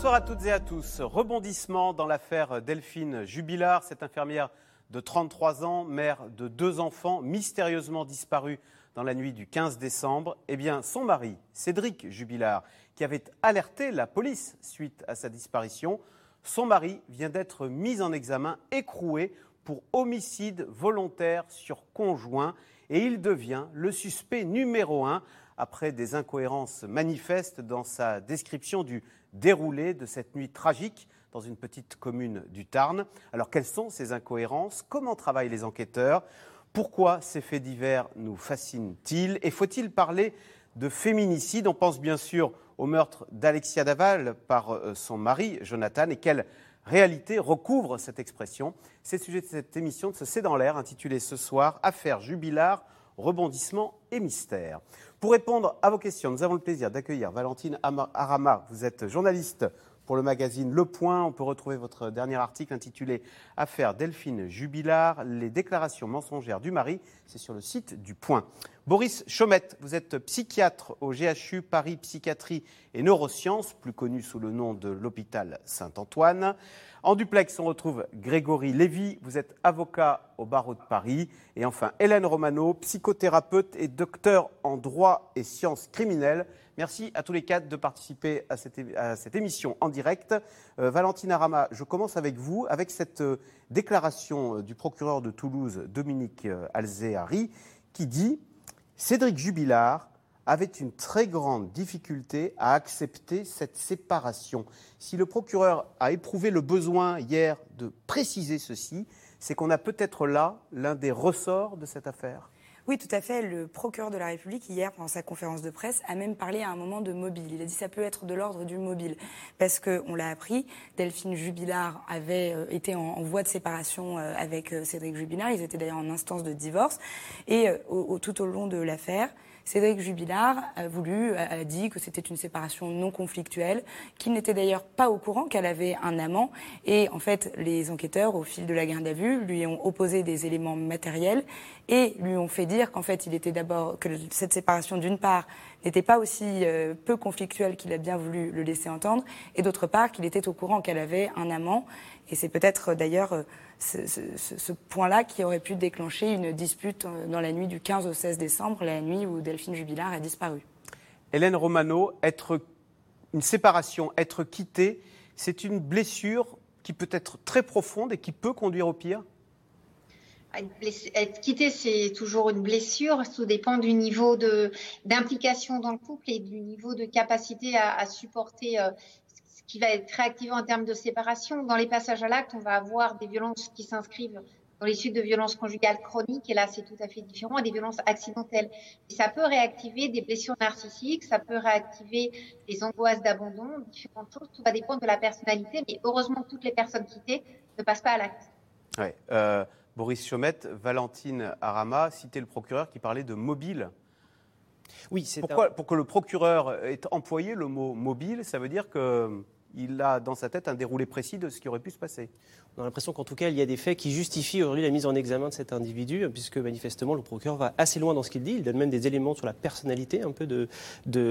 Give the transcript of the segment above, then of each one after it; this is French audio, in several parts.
Bonsoir à toutes et à tous. Rebondissement dans l'affaire Delphine Jubilard, cette infirmière de 33 ans, mère de deux enfants, mystérieusement disparue dans la nuit du 15 décembre. Eh bien, son mari, Cédric Jubilard, qui avait alerté la police suite à sa disparition, son mari vient d'être mis en examen, écroué pour homicide volontaire sur conjoint, et il devient le suspect numéro un après des incohérences manifestes dans sa description du déroulé de cette nuit tragique dans une petite commune du Tarn. Alors quelles sont ces incohérences? Comment travaillent les enquêteurs? Pourquoi ces faits divers nous fascinent-ils? Et faut-il parler de féminicide? On pense bien sûr au meurtre d'Alexia Daval par euh, son mari, Jonathan, et quelle réalité recouvre cette expression? C'est le sujet de cette émission de ce C'est dans l'air, intitulée ce soir Affaire jubilard, rebondissement et mystère. Pour répondre à vos questions, nous avons le plaisir d'accueillir Valentine Arama. Vous êtes journaliste pour le magazine Le Point. On peut retrouver votre dernier article intitulé Affaire Delphine Jubilard, les déclarations mensongères du mari. C'est sur le site du Point. Boris Chaumette, vous êtes psychiatre au GHU Paris Psychiatrie et Neurosciences, plus connu sous le nom de l'hôpital Saint-Antoine. En duplex, on retrouve Grégory Lévy, vous êtes avocat au barreau de Paris. Et enfin, Hélène Romano, psychothérapeute et docteur en droit et sciences criminelles. Merci à tous les quatre de participer à cette, émission en direct. Euh, Valentine Arama, je commence avec vous, avec cette euh, déclaration euh, du procureur de Toulouse, Dominique Alzéari, qui dit Cédric Jubilard avait une très grande difficulté à accepter cette séparation. Si le procureur a éprouvé le besoin hier de préciser ceci, c'est qu'on a peut-être là l'un des ressorts de cette affaire. Oui, tout à fait. Le procureur de la République, hier, pendant sa conférence de presse, a même parlé à un moment de mobile. Il a dit que ça peut être de l'ordre du mobile. Parce qu'on l'a appris, Delphine Jubilard avait euh, été en, voie de séparation euh, avec euh, Cédric Jubilard. Ils étaient d'ailleurs en instance de divorce. Et tout au long de l'affaire, Cédric Jubilard a voulu, a dit que c'était une séparation non conflictuelle, qu'il n'était d'ailleurs pas au courant qu'elle avait un amant. Et en fait, les enquêteurs, au fil de la garde à vue, lui ont opposé des éléments matériels et lui ont fait dire qu'en fait, il était d'abord que cette séparation, d'une part, n'était pas aussi euh, peu conflictuelle qu'il a bien voulu le laisser entendre, et d'autre part, qu'il était au courant qu'elle avait un amant. Et c'est peut-être d'ailleurs euh, ce, point-là qui aurait pu déclencher une dispute euh, dans la nuit du 15 au 16 décembre, la nuit où Delphine Jubilard a disparu. Hélène Romano, être une séparation, être quittée, c'est une blessure qui peut être très profonde et qui peut conduire au pire? Être quitté, c'est toujours une blessure. Tout dépend du niveau de d'implication dans le couple et du niveau de capacité à, à supporter euh, ce qui va être réactivé en termes de séparation. Dans les passages à l'acte, on va avoir des violences qui s'inscrivent dans les suites de violences conjugales chroniques, et là c'est tout à fait différent, et des violences accidentelles. Et ça peut réactiver des blessures narcissiques, ça peut réactiver des angoisses d'abandon, différentes choses, tout va dépendre de la personnalité, mais heureusement toutes les personnes quittées ne passent pas à l'acte. Ouais, euh, Boris Chaumette, Valentine Arama citait le procureur qui parlait de mobile. Oui, c'est Pourquoi Pour que le procureur ait employé le mot mobile, ça veut dire qu'il a dans sa tête un déroulé précis de ce qui aurait pu se passer. On a l'impression qu'en tout cas, il y a des faits qui justifient aujourd'hui la mise en examen de cet individu, puisque manifestement, le procureur va assez loin dans ce qu'il dit. Il donne même des éléments sur la personnalité un peu de,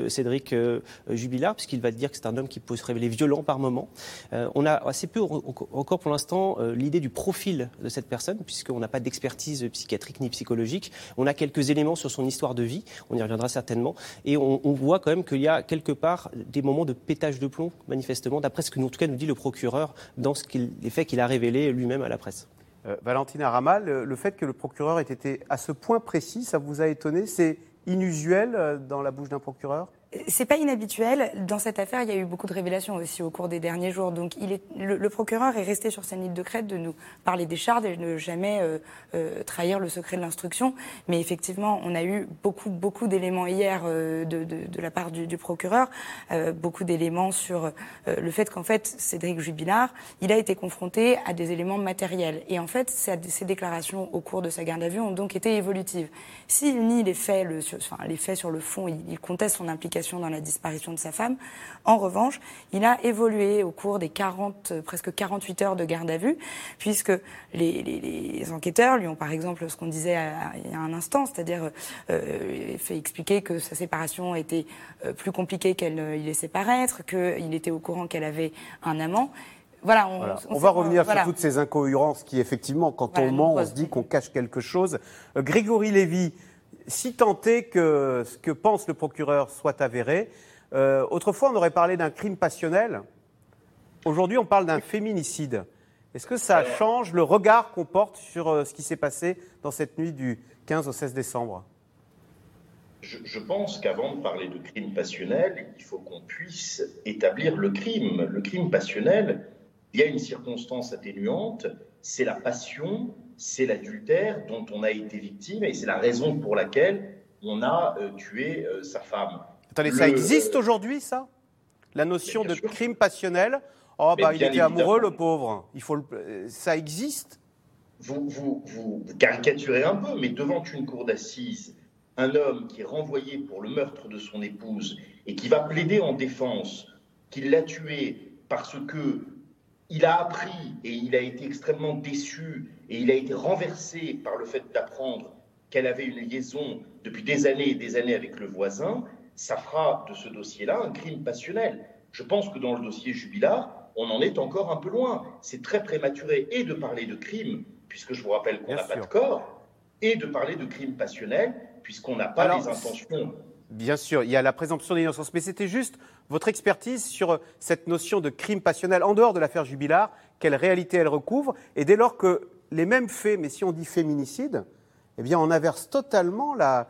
Cédric euh, puisqu'il va dire que c'est un homme qui peut se révéler violent par moment. Euh, on a assez peu encore pour l'instant euh, l'idée du profil de cette personne, puisqu'on n'a pas d'expertise psychiatrique ni psychologique. On a quelques éléments sur son histoire de vie, on y reviendra certainement, et on, on voit quand même qu'il y a quelque part des moments de pétage de plomb, manifestement, d'après ce que, en tout cas, nous dit le procureur dans ce les faits qu'il a révélé lui-même à la presse. Euh, Valentina Ramal, le, fait que le procureur ait été à ce point précis, ça vous a étonné? C'est inusuel euh, dans la bouche d'un procureur? C'est pas inhabituel. Dans cette affaire, il y a eu beaucoup de révélations aussi au cours des derniers jours. Donc, il est, le, procureur est resté sur sa ligne de crête de nous parler des charges et de ne jamais euh, euh, trahir le secret de l'instruction. Mais effectivement, on a eu beaucoup, beaucoup d'éléments hier euh, de, de, de, la part du, du procureur, beaucoup d'éléments sur le fait qu'en fait, Cédric Jubilard, il a été confronté à des éléments matériels. Et en fait, ces déclarations au cours de sa garde à vue ont donc été évolutives. S'il nie les faits, le, enfin, les faits sur le fond, il conteste son implication implication dans la disparition de sa femme. En revanche, il a évolué au cours des 40, presque 48 heures de garde à vue, puisque les, enquêteurs lui ont, par exemple, ce qu'on disait il y a un instant, c'est-à-dire euh, fait expliquer que sa séparation était euh, plus compliquée qu'elle laissait paraître, qu'il était au courant qu'elle avait un amant. Voilà, on, va revenir sur toutes ces incohérences qui, effectivement, quand on ment, on se dit qu'on cache quelque chose. Euh, Grégory Lévy, si tant est que ce que pense le procureur soit avéré, euh, autrefois on aurait parlé d'un crime passionnel. Aujourd'hui, on parle d'un féminicide. Est-ce que ça change le regard qu'on porte sur euh, ce qui s'est passé dans cette nuit du 15 au 16 décembre? Je, je, pense qu'avant de parler de crime passionnel, il faut qu'on puisse établir le crime. Le crime passionnel, il y a une circonstance atténuante, c'est la passion, c'est l'adultère dont on a été victime et c'est la raison pour laquelle on a euh, tué euh, sa femme. Attendez, ça existe aujourd'hui, ça? La notion de crime passionnel? Oh, bah, il était amoureux, le pauvre. Il faut euh, Ça existe? Vous, vous, vous, caricaturez un peu, mais devant une cour d'assises, un homme qui est renvoyé pour le meurtre de son épouse et qui va plaider en défense qu'il l'a tué parce que il a appris et il a été extrêmement déçu et il a été renversé par le fait d'apprendre qu'elle avait une liaison depuis des années et des années avec le voisin, ça fera de ce dossier-là un crime passionnel. Je pense que dans le dossier Jubilard, on en est encore un peu loin. C'est très prématuré et de parler de crime, puisque je vous rappelle qu'on n'a pas de corps, et de parler de crime passionnel, puisqu'on n'a pas les intentions Bien sûr, il y a la présomption d'innocence, mais c'était juste votre expertise sur cette notion de crime passionnel en dehors de l'affaire Jubilard, quelle réalité elle recouvre, et dès lors que les mêmes faits, mais si on dit féminicide, eh bien on inverse totalement la,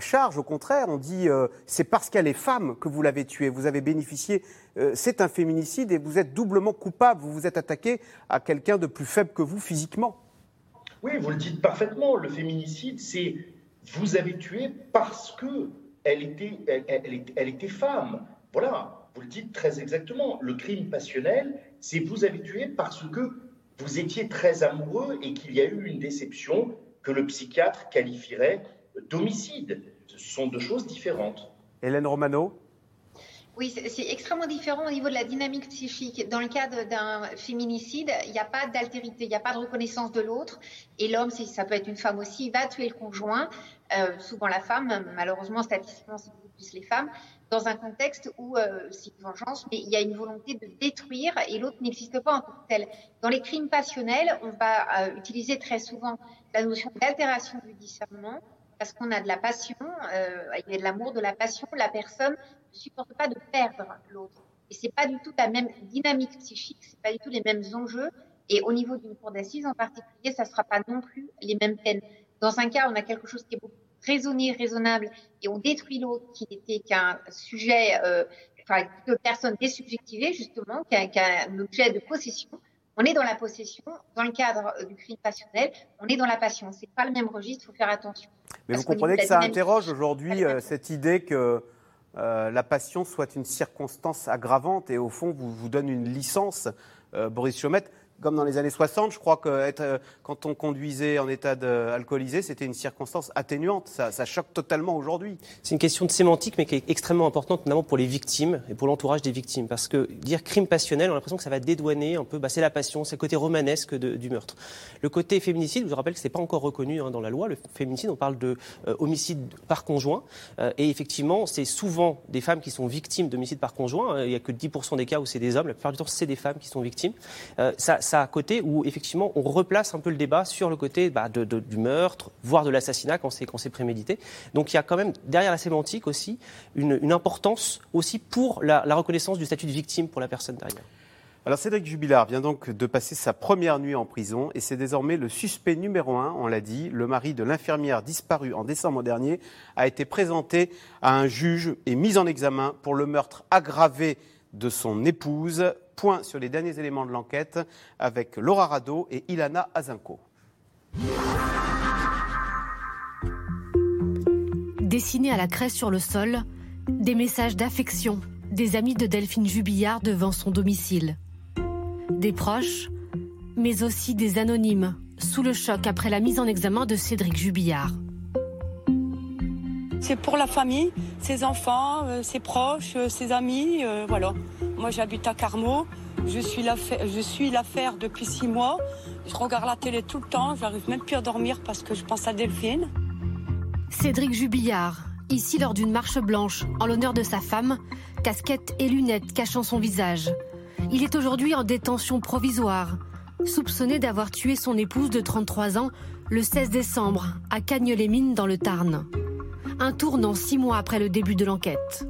charge, au contraire, on dit euh, c'est parce qu'elle est femme que vous l'avez tuée, vous avez bénéficié, euh, c'est un féminicide et vous êtes doublement coupable, vous vous êtes attaqué à quelqu'un de plus faible que vous physiquement. Oui, vous le dites parfaitement, le féminicide, c'est vous avez tué parce que elle était, elle, était femme. Voilà, vous le dites très exactement. Le crime passionnel, c'est vous avez tué parce que vous étiez très amoureux et qu'il y a eu une déception que le psychiatre qualifierait d'homicide. Ce sont deux choses différentes. Hélène Romano? Oui, c'est extrêmement différent au niveau de la dynamique psychique. Dans le cadre d'un féminicide, il n'y a pas d'altérité, il n'y a pas de reconnaissance de l'autre. Et l'homme, ça peut être une femme aussi, va tuer le conjoint, euh, souvent la femme, malheureusement, statistiquement, c'est beaucoup plus les femmes, dans un contexte où euh, c'est une vengeance, mais il y a une volonté de détruire et l'autre n'existe pas en tant que tel. Dans les crimes passionnels, on va euh, utiliser très souvent la notion d'altération du discernement parce qu'on a de la passion, il y a de l'amour, de la passion, la personne ne supporte pas de perdre l'autre. Et c'est pas du tout la même dynamique psychique, c'est pas du tout les mêmes enjeux. Et au niveau d'une cour d'assises en particulier, ça sera pas non plus les mêmes peines. Dans un cas, on a quelque chose qui est beaucoup raisonné, raisonnable, et on détruit l'autre qui n'était qu'un sujet, euh, enfin, une personne désubjectivée justement, qu'un objet de possession. On est dans la possession, dans le cadre euh, du crime passionnel, on est dans la passion. C'est pas le même registre, il faut faire attention. Mais vous comprenez que ça interroge aujourd'hui euh, cette idée que euh, la passion soit une circonstance aggravante et au fond vous vous donne une licence, Boris Chaumette comme dans les années 60, je crois que euh, quand on conduisait en état alcoolisé, c'était une circonstance atténuante. Ça, choque totalement aujourd'hui. C'est une question de sémantique, mais qui est extrêmement importante, notamment pour les victimes et pour l'entourage des victimes. Parce que dire crime passionnel, on a l'impression que ça va dédouaner un peu, bah, c'est la passion, c'est le côté romanesque du meurtre. Le côté féminicide, je vous rappelle que ce n'est pas encore reconnu hein, dans la loi. Le féminicide, on parle de euh, homicide par conjoint. Euh, et effectivement, c'est souvent des femmes qui sont victimes d'homicide par conjoint. Il n'y a que 10% des cas où c'est des hommes. La plupart du temps, c'est des femmes qui sont victimes. ça, ça à côté où effectivement on replace un peu le débat sur le côté bah, du meurtre, voire de l'assassinat quand c'est prémédité. Donc il y a quand même derrière la sémantique aussi une, importance aussi pour la, reconnaissance du statut de victime pour la personne derrière. Alors Cédric Jubilard vient donc de passer sa première nuit en prison et c'est désormais le suspect numéro un, on l'a dit, le mari de l'infirmière disparue en décembre dernier, a été présenté à un juge et mis en examen pour le meurtre aggravé de son épouse. Point sur les derniers éléments de l'enquête avec Laura Rado et Ilana Azinko. Dessinés à la craie sur le sol, des messages d'affection des amis de Delphine Jubillard devant son domicile. Des proches, mais aussi des anonymes, sous le choc après la mise en examen de Cédric Jubillard. C'est pour la famille, ses enfants, euh, ses proches, euh, ses amis. Euh, voilà. Moi, j'habite à Carmaux. Je suis l'affaire depuis six mois. Je regarde la télé tout le temps. J'arrive même plus à dormir parce que je pense à Delphine. Cédric Jubillard, ici lors d'une marche blanche en l'honneur de sa femme, casquette et lunettes cachant son visage. Il est aujourd'hui en détention provisoire, soupçonné d'avoir tué son épouse de 33 ans le 16 décembre à Cagnes-les-Mines dans le Tarn. Un tournant six mois après le début de l'enquête.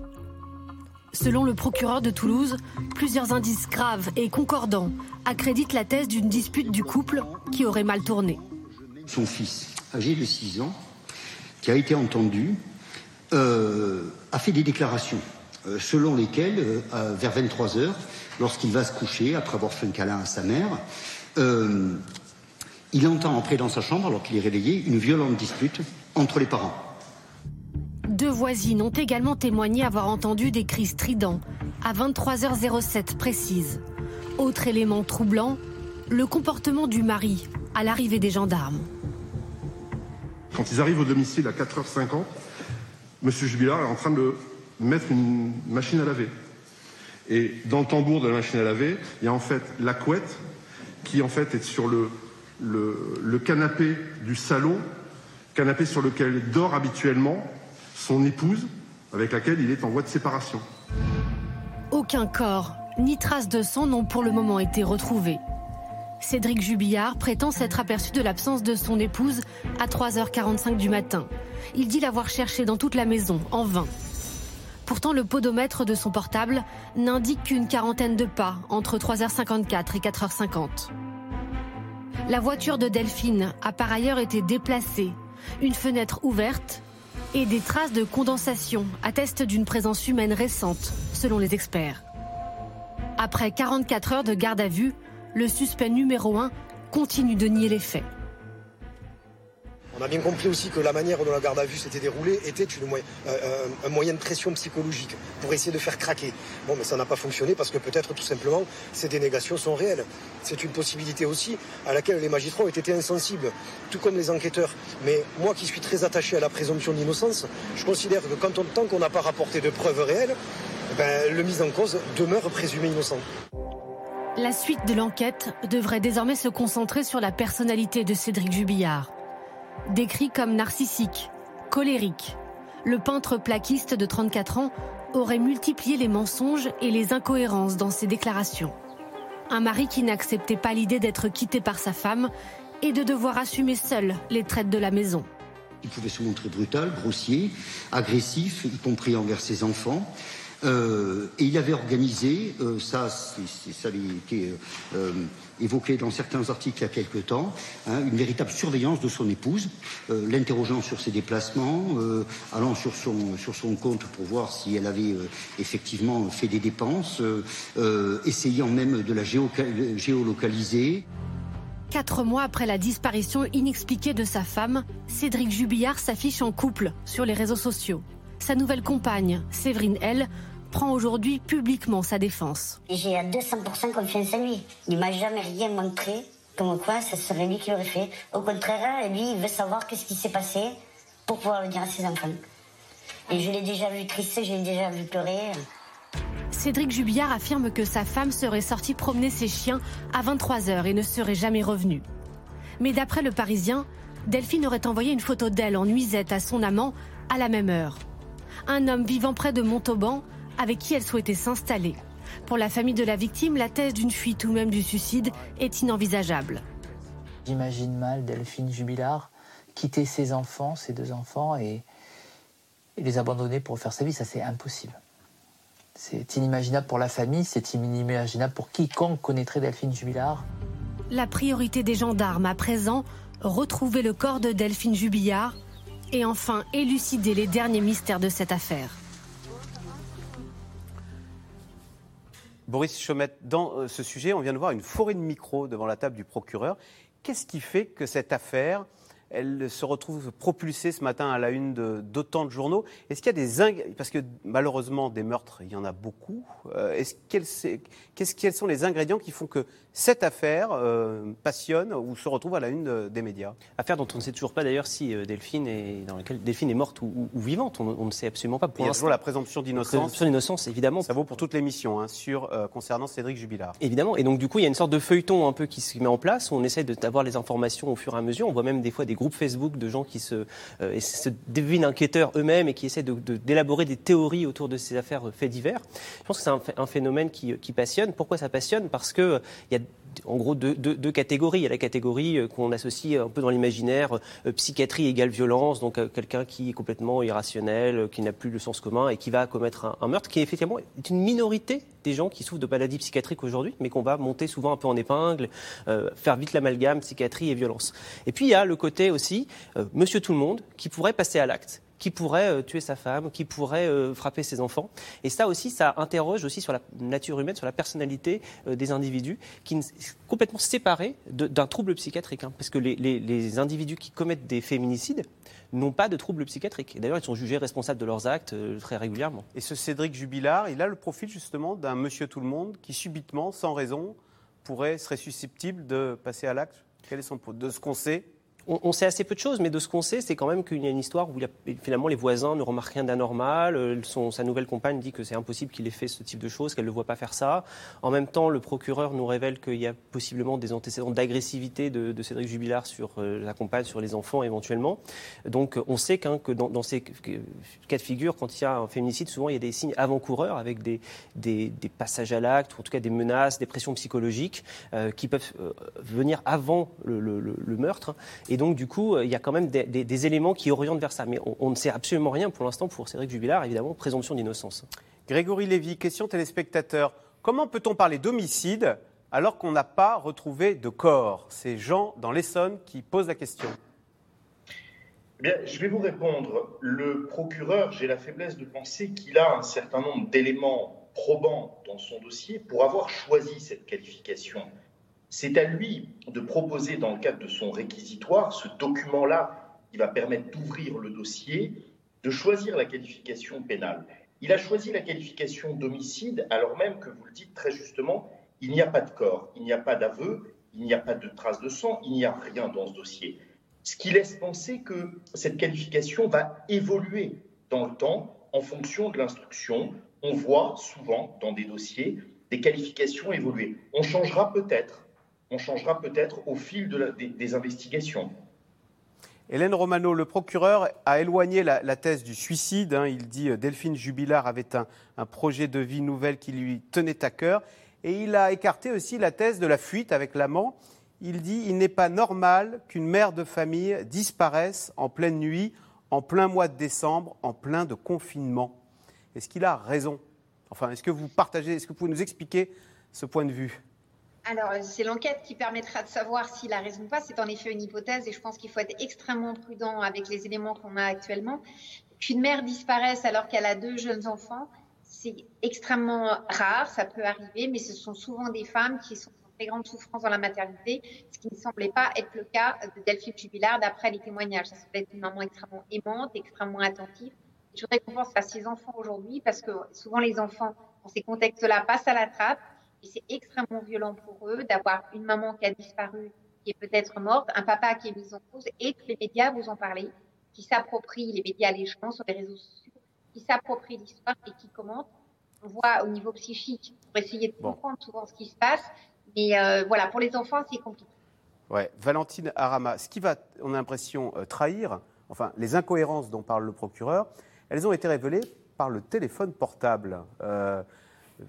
Selon le procureur de Toulouse, plusieurs indices graves et concordants accréditent la thèse d'une dispute du couple qui aurait mal tourné. Son fils, âgé de 6 ans, qui a été entendu, euh, a fait des déclarations euh, selon lesquelles, euh, vers 23 heures, lorsqu'il va se coucher, après avoir fait un câlin à sa mère, il entend entrer dans sa chambre, alors qu'il est réveillé, une violente dispute entre les parents. Deux voisines ont également témoigné avoir entendu des cris stridents à 23h07 précise. Autre élément troublant, le comportement du mari à l'arrivée des gendarmes. Quand ils arrivent au domicile à 4h50, M. Jubilard est en train de mettre une machine à laver. Et dans le tambour de la machine à laver, il y a en fait la couette qui en fait est sur le, le, canapé du salon, canapé sur lequel dort habituellement son épouse, avec laquelle il est en voie de séparation. Aucun corps, ni trace de sang n'ont pour le moment été retrouvés. Cédric Jubillard prétend s'être aperçu de l'absence de son épouse à 3h45 du matin. Il dit l'avoir cherché dans toute la maison, en vain. Pourtant, le podomètre de son portable n'indique qu'une quarantaine de pas entre 3h54 et 4h50. La voiture de Delphine a par ailleurs été déplacée, une fenêtre ouverte et des traces de condensation attestent d'une présence humaine récente, selon les experts. Après 44 heures de garde à vue, le suspect numéro 1 continue de nier les faits. On a bien compris aussi que la manière dont la garde à vue s'était déroulée était une, euh, euh, un moyen de pression psychologique pour essayer de faire craquer. Bon, mais ça n'a pas fonctionné parce que peut-être tout simplement ces dénégations sont réelles. C'est une possibilité aussi à laquelle les magistrats ont été insensibles, tout comme les enquêteurs. Mais moi qui suis très attaché à la présomption d'innocence, je considère que quand on, tant qu'on n'a pas rapporté de preuves réelles, ben, le mise en cause demeure présumé innocent. La suite de l'enquête devrait désormais se concentrer sur la personnalité de Cédric Jubillard. Décrit comme narcissique, colérique, le peintre plaquiste de 34 ans aurait multiplié les mensonges et les incohérences dans ses déclarations. Un mari qui n'acceptait pas l'idée d'être quitté par sa femme et de devoir assumer seul les traites de la maison. Il pouvait se montrer brutal, grossier, agressif, y compris envers ses enfants. Euh, et il avait organisé, euh, ça, ça avait été euh, évoqué dans certains articles il y a quelque temps, hein, une véritable surveillance de son épouse, l'interrogeant sur ses déplacements, allant sur son, sur son compte pour voir si elle avait effectivement fait des dépenses, essayant même de la géolocaliser. Quatre mois après la disparition inexpliquée de sa femme, Cédric Jubillard s'affiche en couple sur les réseaux sociaux. Sa nouvelle compagne, Séverine L, prend aujourd'hui publiquement sa défense. J'ai à 200% confiance en lui. Il m'a jamais rien montré comme quoi ça serait lui qui l'aurait fait. Au contraire, lui, il veut savoir qu'est-ce qui s'est passé pour pouvoir le dire à ses enfants. Et je l'ai déjà vu triste, je l'ai déjà vu pleurer. Cédric Jubillard affirme que sa femme serait sortie promener ses chiens à 23h et ne serait jamais revenue. Mais d'après le Parisien, Delphine aurait envoyé une photo d'elle en nuisette à son amant à la même heure. Un homme vivant près de Montauban avec qui elle souhaitait s'installer. Pour la famille de la victime, la thèse d'une fuite ou même du suicide est inenvisageable. J'imagine mal Delphine Jubilard quitter ses enfants, ses deux enfants, et, les abandonner pour faire sa vie. Ça, c'est impossible. C'est inimaginable pour la famille, c'est inimaginable pour quiconque connaîtrait Delphine Jubilard. La priorité des gendarmes à présent, retrouver le corps de Delphine Jubillard et enfin élucider les derniers mystères de cette affaire. Boris Chaumette, dans euh, ce sujet, on vient de voir une forêt de micros devant la table du procureur. Qu'est-ce qui fait que cette affaire elle se retrouve propulsée ce matin à la une d'autant de, journaux. Est-ce qu'il y a des ingrédients, parce que malheureusement des meurtres, il y en a beaucoup. Euh, est-ce quels sont les ingrédients qui font que cette affaire euh, passionne ou se retrouve à la une des médias? Affaire dont on ne sait toujours pas d'ailleurs si euh, Delphine est dans laquelle Delphine est morte ou, vivante. On, ne sait absolument pas. Pour il y a toujours la présomption d'innocence. Présomption d'innocence, évidemment. Ça vaut pour toute l'émission hein, sur concernant Cédric Jubilard. Évidemment. Et donc du coup, il y a une sorte de feuilleton un peu qui se met en place où on essaie d'avoir les informations au fur et à mesure. On voit même des fois des groupes Facebook de gens qui se, euh, devinent enquêteurs eux-mêmes et qui essaient d'élaborer de, des théories autour de ces affaires faits divers. Je pense que c'est un, phénomène qui, qui, passionne. Pourquoi ça passionne? Parce qu'il euh, y a en gros deux, catégories. Il y a la catégorie euh, qu'on associe un peu dans l'imaginaire, psychiatrie égale violence, donc quelqu'un qui est complètement irrationnel, qui n'a plus le sens commun et qui va commettre un, meurtre, qui effectivement est une minorité des gens qui souffrent de maladies psychiatriques aujourd'hui, mais qu'on va monter souvent un peu en épingle, faire vite l'amalgame psychiatrie et violence. Et puis il y a le côté aussi euh, monsieur tout le monde qui pourrait passer à l'acte qui pourrait euh, tuer sa femme, qui pourrait euh, frapper ses enfants. Et ça aussi, ça interroge aussi sur la nature humaine, sur la personnalité des individus, qui sont complètement séparés d'un trouble psychiatrique. Hein. parce que les, individus qui commettent des féminicides n'ont pas de trouble psychiatrique. D'ailleurs, ils sont jugés responsables de leurs actes très régulièrement. Et ce Cédric Jubilard, il a le profil justement d'un monsieur tout le monde qui subitement, sans raison, pourrait, serait susceptible de passer à l'acte Quel est son de ce qu'on sait on, sait assez peu de choses, mais de ce qu'on sait, c'est quand même qu'il y a une histoire où finalement les voisins ne remarquent rien d'anormal. Euh, sa nouvelle compagne dit que c'est impossible qu'il ait fait ce type de choses, qu'elle ne le voit pas faire ça. En même temps, le procureur nous révèle qu'il y a possiblement des antécédents d'agressivité de, Cédric Jubilard sur euh, la compagne, sur les enfants éventuellement. Donc on sait que dans, ces cas de figure, quand il y a un féminicide, souvent il y a des signes avant-coureurs avec des, passages à l'acte, ou en tout cas des menaces, des pressions psychologiques euh, qui peuvent venir avant le, meurtre. Donc, du coup, euh, il y a quand même des, éléments qui orientent vers ça. Mais on, ne sait absolument rien pour l'instant pour Cédric Jubilard, évidemment, présomption d'innocence. Grégory Lévy, question téléspectateur. Comment peut-on parler d'homicide alors qu'on n'a pas retrouvé de corps? C'est Jean dans l'Essonne qui pose la question. Eh bien, je vais vous répondre. Le procureur, j'ai la faiblesse de penser qu'il a un certain nombre d'éléments probants dans son dossier pour avoir choisi cette qualification. C'est à lui de proposer, dans le cadre de son réquisitoire, ce document-là qui va permettre d'ouvrir le dossier, de choisir la qualification pénale. Il a choisi la qualification d'homicide alors même que, vous le dites très justement, il n'y a pas de corps, il n'y a pas d'aveu, il n'y a pas de traces de sang, il n'y a rien dans ce dossier. Ce qui laisse penser que cette qualification va évoluer dans le temps en fonction de l'instruction. On voit souvent dans des dossiers des qualifications évoluer. On changera peut-être on changera peut-être au fil des, investigations. Hélène Romano, le procureur a éloigné la, thèse du suicide. Hein. Il dit euh, Delphine Jubilard avait un, un, projet de vie nouvelle qui lui tenait à cœur. Et il a écarté aussi la thèse de la fuite avec l'amant. Il dit il n'est pas normal qu'une mère de famille disparaisse en pleine nuit, en plein mois de décembre, en plein de confinement. Est-ce qu'il a raison? Enfin, est-ce que vous partagez, est-ce que vous pouvez nous expliquer ce point de vue? Alors, c'est l'enquête qui permettra de savoir s'il a raison ou pas. C'est en effet une hypothèse et je pense qu'il faut être extrêmement prudent avec les éléments qu'on a actuellement. Qu'une mère disparaisse alors qu'elle a deux jeunes enfants, c'est extrêmement rare, ça peut arriver, mais ce sont souvent des femmes qui sont en très grande souffrance dans la maternité, ce qui ne semblait pas être le cas de Delphine Jubilard d'après les témoignages. Ça semblait être une maman extrêmement aimante, extrêmement attentive. Je voudrais qu'on pense à ces enfants aujourd'hui parce que souvent les enfants, dans ces contextes-là, passent à la trappe et c'est extrêmement violent pour eux d'avoir une maman qui a disparu, qui est peut-être morte, un papa qui est mis en cause, et que les médias vous en parlent, qui s'approprient, les médias les gens sur les réseaux sociaux, qui s'approprient l'histoire et qui commentent. On voit au niveau psychique, pour essayer de comprendre souvent ce qui se passe, mais euh, voilà, pour les enfants, c'est compliqué. Ouais, Valentine Arama, ce qui va, on a l'impression, euh, trahir, enfin, les incohérences dont parle le procureur, elles ont été révélées par le téléphone portable. Euh,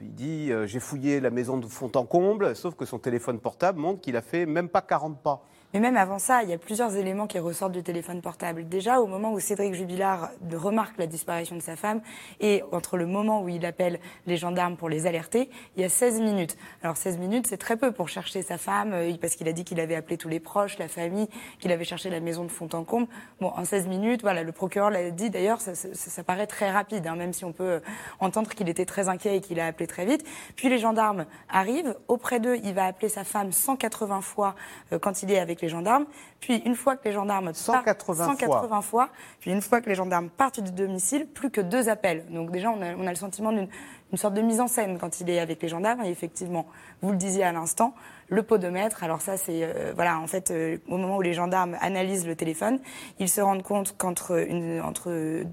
il dit euh, J'ai fouillé la maison de fond en comble, sauf que son téléphone portable montre qu'il a fait même pas 40 pas. Mais même avant ça, il y a plusieurs éléments qui ressortent du téléphone portable. Déjà, au moment où Cédric Jubilard remarque la disparition de sa femme et entre le moment où il appelle les gendarmes pour les alerter, il y a 16 minutes. Alors 16 minutes, c'est très peu pour chercher sa femme, euh, parce qu'il a dit qu'il avait appelé tous les proches, la famille, qu'il avait cherché la maison de fond en comble. Bon, en 16 minutes, voilà, le procureur l'a dit d'ailleurs, ça, ça, paraît très rapide, hein, même si on peut euh, entendre qu'il était très inquiet et qu'il a appelé très vite. Puis les gendarmes arrivent, auprès d'eux, il va appeler sa femme 180 fois euh, quand il est avec avec les gendarmes, puis une fois que les gendarmes 180, 180 fois. puis une fois que les gendarmes partent du domicile, plus que deux appels. Donc déjà, on a, on a le sentiment d'une une sorte de mise en scène quand il est avec les gendarmes. Et effectivement, vous le disiez à l'instant, le podomètre. Alors ça, c'est euh, voilà, en fait, euh, au moment où les gendarmes analysent le téléphone, ils se rendent compte qu'entre une, entre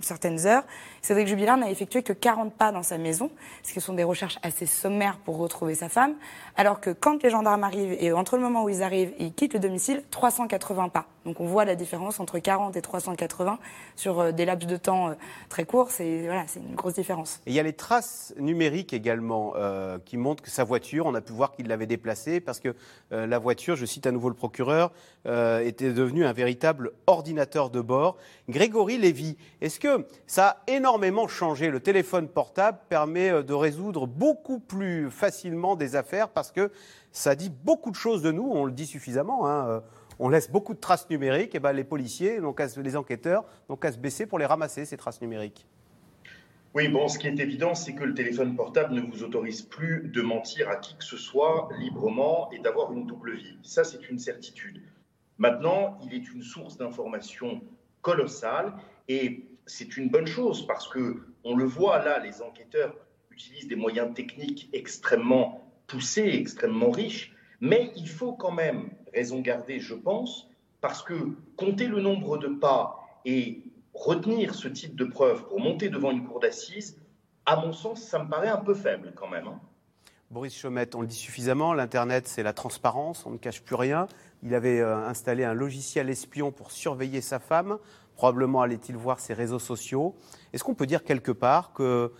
certaines heures, Cédric Jubilard n'a effectué que 40 pas dans sa maison, ce qui sont des recherches assez sommaires pour retrouver sa femme, alors que quand les gendarmes arrivent et entre le moment où ils arrivent et ils quittent le domicile, 380 pas. Donc on voit la différence entre 40 et 380 sur euh, des laps de temps très courts. C'est voilà, c'est une grosse différence. Il y a les traces numériques également qui montrent que sa voiture, on a pu voir qu'il l'avait déplacée parce que euh, la voiture, je cite à nouveau le procureur, euh, était devenue un véritable ordinateur de bord. Grégory Lévy, est-ce que ça a énormément changé? Le téléphone portable permet euh, de résoudre beaucoup plus facilement des affaires parce que ça dit beaucoup de choses de nous, on le dit suffisamment. Hein, on laisse beaucoup de traces numériques, et ben les policiers, donc les enquêteurs, n'ont qu'à se baisser pour les ramasser, ces traces numériques. Oui, bon, ce qui est évident, c'est que le téléphone portable ne vous autorise plus de mentir à qui que ce soit librement et d'avoir une double vie. Ça, c'est une certitude. Maintenant, il est une source d'information colossale et c'est une bonne chose parce que on le voit là, les enquêteurs utilisent des moyens techniques extrêmement poussés, extrêmement riches, mais il faut quand même raison garder, je pense, parce que compter le nombre de pas et retenir ce type de preuve pour monter devant une cour d'assises, à mon sens, ça me paraît un peu faible quand même. Hein. Boris Chomette, on le dit suffisamment, l'Internet, c'est la transparence, on ne cache plus rien. Il avait euh, installé un logiciel espion pour surveiller sa femme. Probablement allait-il voir ses réseaux sociaux. Est-ce qu'on peut dire quelque part que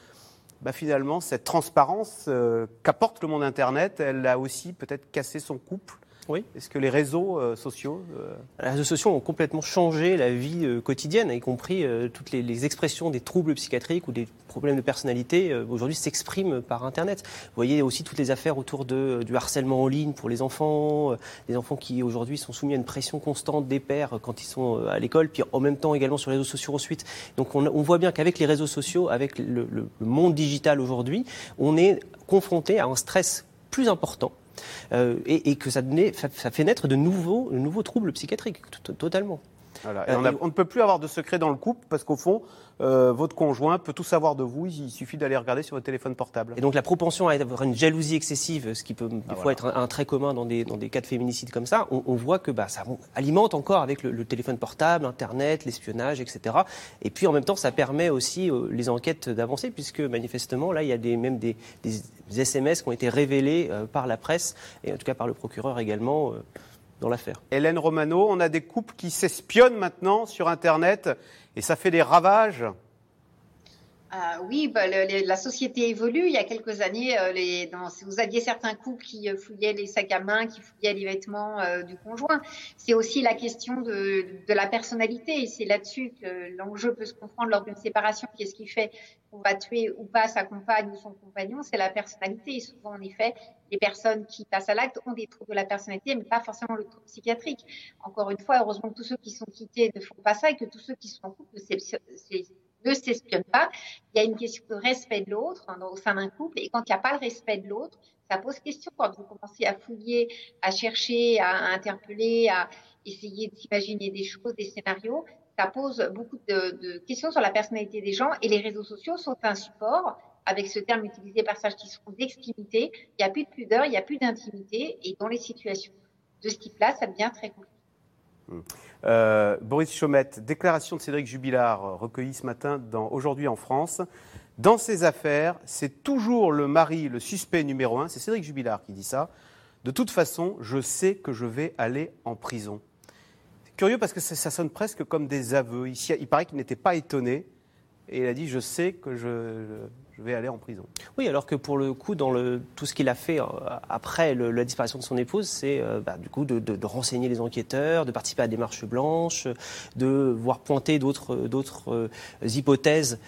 bah, finalement, cette transparence euh, qu'apporte le monde Internet, elle a aussi peut-être cassé son couple oui. Est-ce que les réseaux euh, sociaux euh, Les réseaux sociaux ont complètement changé la vie euh, quotidienne, y compris toutes les, expressions des troubles psychiatriques ou des problèmes de personnalité aujourd'hui s'expriment par Internet. Vous voyez aussi toutes les affaires autour de, du harcèlement en ligne pour les enfants, des enfants qui aujourd'hui sont soumis à une pression constante des pères quand ils sont à l'école, puis en même temps également sur les réseaux sociaux ensuite. Donc on, on voit bien qu'avec les réseaux sociaux, avec le, le monde digital aujourd'hui, on est confronté à un stress plus important euh, et, que ça, fait naître de nouveaux troubles psychiatriques, totalement. Euh, on, ne peut plus avoir de secret dans le couple parce qu'au fond, euh, votre conjoint peut tout savoir de vous. Il suffit d'aller regarder sur votre téléphone portable. Et donc la propension à avoir une jalousie excessive, ce qui peut des ah, fois être un, trait commun dans des, dans des cas de féminicide comme ça, on, voit que bah, ça alimente encore avec le, téléphone portable, Internet, l'espionnage, etc. Et puis en même temps, ça permet aussi euh, les enquêtes d'avancer puisque manifestement, là, il y a des, même des, SMS qui ont été révélés par la presse et en tout cas par le procureur également dans l'affaire. Hélène Romano, on a des couples qui s'espionnent maintenant sur Internet et ça fait des ravages. Ah oui, bah, la société évolue. Il y a quelques années, euh, les, vous aviez certains couples qui euh, fouillaient les sacs à main, qui fouillaient les vêtements euh, du conjoint. C'est aussi la question de, de la personnalité. Et c'est là-dessus que l'enjeu peut se comprendre lors d'une séparation. Qu'est-ce qui fait qu'on va tuer ou pas sa compagne ou son compagnon? C'est la personnalité. Et souvent, en effet, les personnes qui passent à l'acte ont des troubles de la personnalité, mais pas forcément le trouble psychiatrique. Encore une fois, heureusement que tous ceux qui sont quittés ne font pas ça et que tous ceux qui sont en couple ne s'espionnent pas. Il y a une question de respect de l'autre hein, au sein d'un couple. Et quand il n'y a pas le respect de l'autre, ça pose question quand vous commencez à fouiller, à chercher, à, interpeller, à essayer d'imaginer des choses, des scénarios. Ça pose beaucoup de, questions sur la personnalité des gens et les réseaux sociaux sont un support avec ce terme utilisé par qui sont d'extimité. Il n'y a plus de pudeur, il n'y a plus d'intimité et dans les situations de ce type-là, ça devient très compliqué. Euh, Boris Chaumette, déclaration de Cédric Jubilard euh, recueillie ce matin dans Aujourd'hui en France. Dans ces affaires, c'est toujours le mari, le suspect numéro un, c'est Cédric Jubilard qui dit ça. De toute façon, je sais que je vais aller en prison. C'est curieux parce que ça, sonne presque comme des aveux. Il paraît qu'il n'était pas étonné et il a dit Je sais que je, je vais aller en prison. Oui, alors que pour le coup, dans le, tout ce qu'il a fait euh, après la disparition de son épouse, c'est euh, bah, du coup de, renseigner les enquêteurs, de participer à des marches blanches, de voir pointer d'autres, euh, hypothèses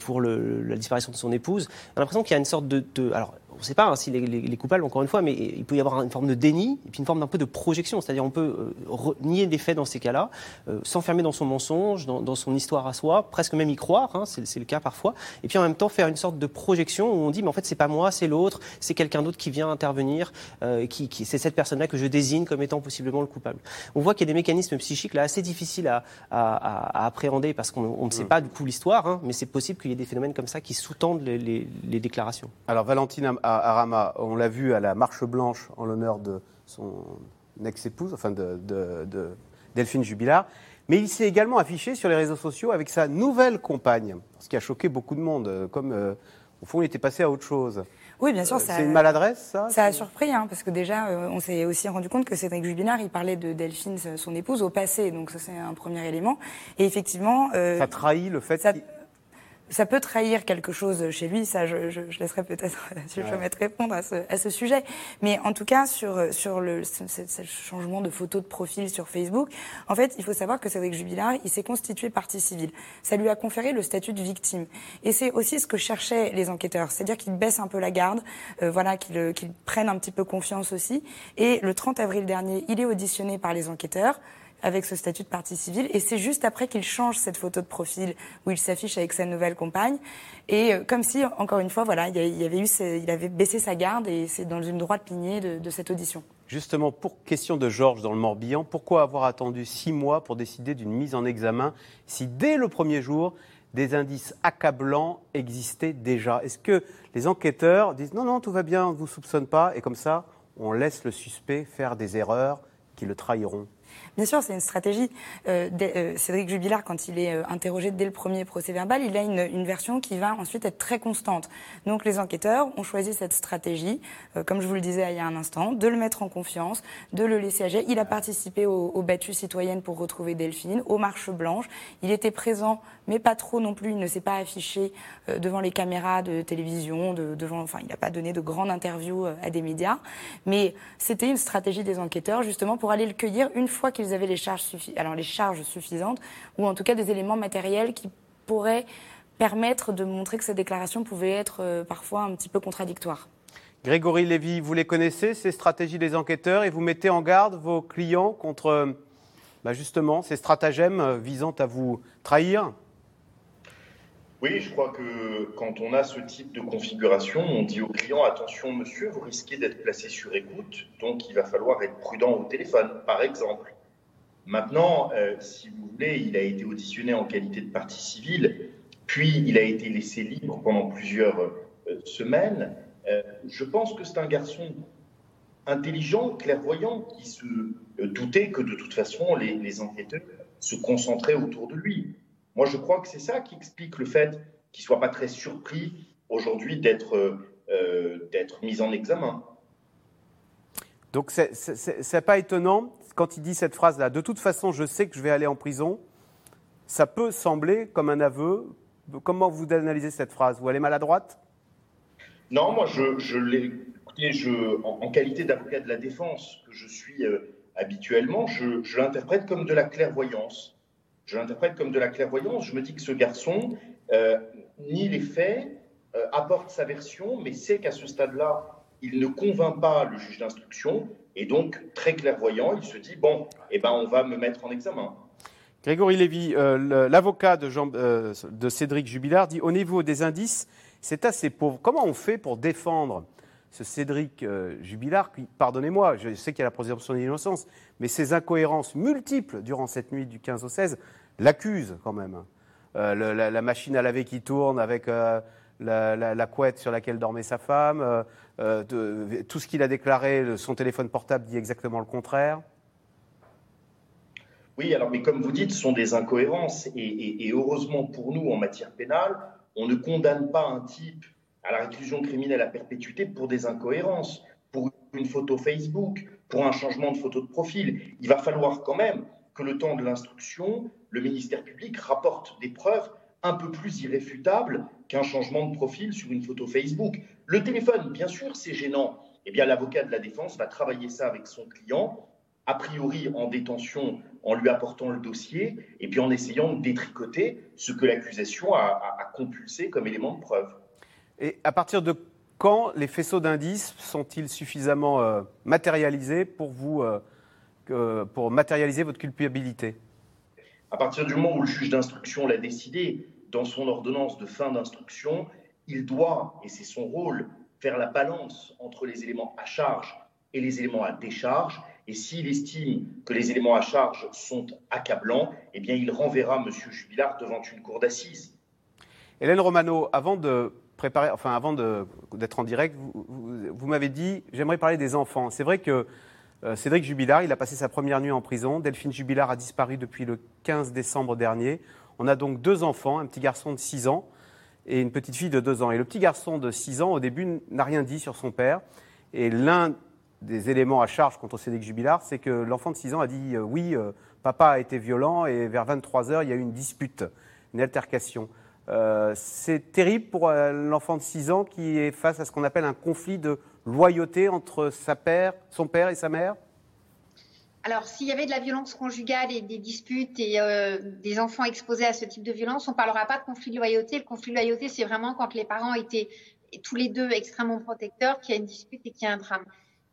pour le, la disparition de son épouse. On a l'impression qu'il y a une sorte de, alors ne sait pas hein, si les, les, coupables, encore une fois, mais il peut y avoir une forme de déni et puis une forme d'un peu de projection. C'est-à-dire on peut euh, nier des faits dans ces cas-là, euh, s'enfermer dans son mensonge, dans, dans, son histoire à soi, presque même y croire, hein, c'est le cas parfois, et puis en même temps faire une sorte de projection où on dit mais en fait c'est pas moi, c'est l'autre, c'est quelqu'un d'autre qui vient intervenir, euh, qui, qui c'est cette personne-là que je désigne comme étant possiblement le coupable. On voit qu'il y a des mécanismes psychiques là assez difficiles à, à, à appréhender parce qu'on ne sait mm. pas du coup l'histoire, hein, mais c'est possible qu'il y ait des phénomènes comme ça qui sous-tendent les, les, les déclarations. Alors Valentine Arama, on l'a vu à la Marche Blanche en l'honneur de son ex-épouse, enfin de, de, Delphine Jubilard, mais il s'est également affiché sur les réseaux sociaux avec sa nouvelle compagne, ce qui a choqué beaucoup de monde, euh, comme euh, au fond il était passé à autre chose. Oui, bien sûr. Euh, c'est une maladresse, ça Ça a surpris, hein, parce que déjà, on s'est aussi rendu compte que Cédric Jubilard, il parlait de Delphine, son épouse, au passé. Donc ça, c'est un premier élément. Et effectivement... ça trahit le fait ça peut trahir quelque chose chez lui. Ça, je, je, je laisserai peut-être je ouais. répondre à ce, à ce, sujet. Mais en tout cas, sur, sur le ce, ce, changement de photo de profil sur Facebook, en fait, il faut savoir que Cédric Jubilard, il s'est constitué partie civile. Ça lui a conféré le statut de victime. Et c'est aussi ce que cherchaient les enquêteurs, c'est-à-dire qu'ils baissent un peu la garde, euh, voilà, qu'ils qu prennent un petit peu confiance aussi. Et le 30 avril dernier, il est auditionné par les enquêteurs avec ce statut de partie civile. Et c'est juste après qu'il change cette photo de profil où il s'affiche avec sa nouvelle compagne. Et euh, comme si, encore une fois, voilà, il, avait eu, il avait baissé sa garde et c'est dans une droite lignée de, de cette audition. Justement, pour question de Georges dans le Morbihan, pourquoi avoir attendu six mois pour décider d'une mise en examen si dès le premier jour, des indices accablants existaient déjà? Est-ce que les enquêteurs disent non, non, tout va bien, on ne vous soupçonne pas, et comme ça, on laisse le suspect faire des erreurs qui le trahiront? Bien sûr, c'est une stratégie. Euh, euh, Cédric Jubilard, quand il est euh, interrogé dès le premier procès verbal, il a une, une, version qui va ensuite être très constante. Donc les enquêteurs ont choisi cette stratégie, euh, comme je vous le disais il y a un instant, de le mettre en confiance, de le laisser agir. Il a participé aux, aux battues citoyennes pour retrouver Delphine, aux marches blanches. Il était présent, mais pas trop non plus. Il ne s'est pas affiché devant les caméras de télévision, de, devant, enfin, il n'a pas donné de grandes interviews à des médias. Mais c'était une stratégie des enquêteurs, justement, pour aller le cueillir une fois qu'il qu'ils avaient les charges, alors les charges suffisantes, ou en tout cas des éléments matériels qui pourraient permettre de montrer que ces déclarations pouvaient être euh, parfois un petit peu contradictoires. Grégory Lévy, vous les connaissez, ces stratégies des enquêteurs, et vous mettez en garde vos clients contre bah justement ces stratagèmes euh, visant à vous trahir? Oui, je crois que quand on a ce type de configuration, on dit au client attention monsieur, vous risquez d'être placé sur écoute, donc il va falloir être prudent au téléphone, par exemple. Maintenant, euh, si vous voulez, il a été auditionné en qualité de partie civile, puis il a été laissé libre pendant plusieurs euh, semaines. Euh, je pense que c'est un garçon intelligent, clairvoyant, qui se doutait que de toute façon, les, les, enquêteurs se concentraient autour de lui. Moi, je crois que c'est ça qui explique le fait qu'il ne soit pas très surpris aujourd'hui d'être mis en examen. Donc, ce n'est pas étonnant quand il dit cette phrase-là, de toute façon, je sais que je vais aller en prison, ça peut sembler comme un aveu. Comment vous analysez cette phrase? Vous est maladroite? Non, moi, je, je l'ai. Je, en, qualité d'avocat de la défense que je suis euh, habituellement, je, je l'interprète comme de la clairvoyance. Je l'interprète comme de la clairvoyance. Je me dis que ce garçon euh, nie les faits, euh, apporte sa version, mais sait qu'à ce stade-là, il ne convainc pas le juge d'instruction et donc, très clairvoyant, il se dit bon, eh ben, on va me mettre en examen. Grégory Lévy, euh, l'avocat de, euh, de, Cédric Jubilard, dit au niveau des indices, c'est assez pauvre. Comment on fait pour défendre ce Cédric euh, Jubilard pardonnez-moi, je sais qu'il y a la présomption d'innocence, mais ses incohérences multiples durant cette nuit du 15 au 16 l'accusent quand même. Le, la, machine à laver qui tourne avec la, couette sur laquelle dormait sa femme, euh, de, tout ce qu'il a déclaré, son téléphone portable dit exactement le contraire. Oui, alors, mais comme vous dites, ce sont des incohérences. Et, et, heureusement pour nous, en matière pénale, on ne condamne pas un type à la réclusion criminelle à perpétuité pour des incohérences, pour une photo Facebook, pour un changement de photo de profil. Il va falloir quand même que le temps de l'instruction, le ministère public rapporte des preuves un peu plus irréfutables qu'un changement de profil sur une photo Facebook. Le téléphone, bien sûr, c'est gênant. Eh bien, l'avocat de la défense va travailler ça avec son client, a priori en détention, en lui apportant le dossier, et puis en essayant de détricoter ce que l'accusation a, a, a, compulsé comme élément de preuve. Et à partir de quand les faisceaux d'indices sont-ils suffisamment euh, matérialisés pour vous, euh, pour matérialiser votre culpabilité? À partir du moment où le juge d'instruction l'a décidé, dans son ordonnance de fin d'instruction, il doit, et c'est son rôle, faire la balance entre les éléments à charge et les éléments à décharge. Et s'il estime que les éléments à charge sont accablants, eh bien, il renverra M. Jubilard devant une cour d'assises. Hélène Romano, avant de préparer, enfin avant d'être en direct, vous m'avez dit, j'aimerais parler des enfants. C'est vrai que euh, Cédric Jubilard, il a passé sa première nuit en prison. Delphine Jubilard a disparu depuis le 15 décembre dernier. On a donc deux enfants, un petit garçon de 6 ans et une petite fille de 2 ans. Et le petit garçon de 6 ans, au début, n'a rien dit sur son père. Et l'un des éléments à charge contre Cédric Jubilard, c'est que l'enfant de 6 ans a dit euh, oui, euh, papa a été violent et vers 23 heures, il y a eu une dispute, une altercation. Euh, c'est terrible pour l'enfant de 6 ans qui est face à ce qu'on appelle un conflit de loyauté entre sa père, son père et sa mère? Alors, s'il y avait de la violence conjugale et des disputes et euh, des enfants exposés à ce type de violence, on ne parlera pas de conflit de loyauté. Le conflit de loyauté, c'est vraiment quand les parents étaient tous les deux extrêmement protecteurs, qu'il y a une dispute et qu'il y a un drame.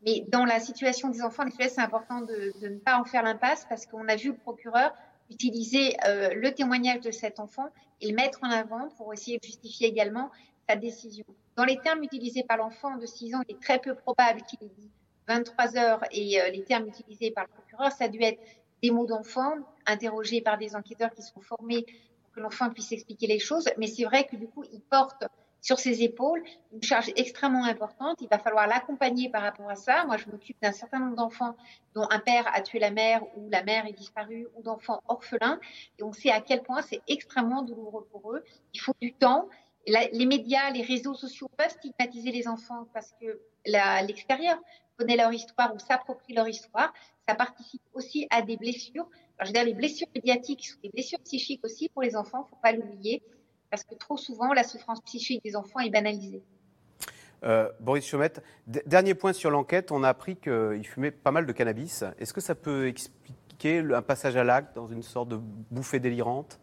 Mais dans la situation des enfants, c'est important de, de ne pas en faire l'impasse parce qu'on a vu le procureur utiliser euh, le témoignage de cet enfant et le mettre en avant pour essayer de justifier également sa décision. Dans les termes utilisés par l'enfant de 6 ans, il est très peu probable qu'il ait dit 23 heures et euh, les termes utilisés par le procureur, ça a dû être des mots d'enfant interrogés par des enquêteurs qui sont formés pour que l'enfant puisse expliquer les choses. Mais c'est vrai que du coup, il porte sur ses épaules une charge extrêmement importante. Il va falloir l'accompagner par rapport à ça. Moi, je m'occupe d'un certain nombre d'enfants dont un père a tué la mère ou la mère est disparue ou d'enfants orphelins. Et on sait à quel point c'est extrêmement douloureux pour eux. Il faut du temps. Les médias, les réseaux sociaux peuvent stigmatiser les enfants parce que l'extérieur connaît leur histoire ou s'approprie leur histoire. Ça participe aussi à des blessures. Je veux dire, les blessures médiatiques sont des blessures psychiques aussi pour les enfants, faut pas l'oublier parce que trop souvent, la souffrance psychique des enfants est banalisée. Euh, Boris Chaumette, dernier point sur l'enquête, on a appris qu'il fumait pas mal de cannabis. Est-ce que ça peut expliquer un passage à l'acte dans une sorte de bouffée délirante?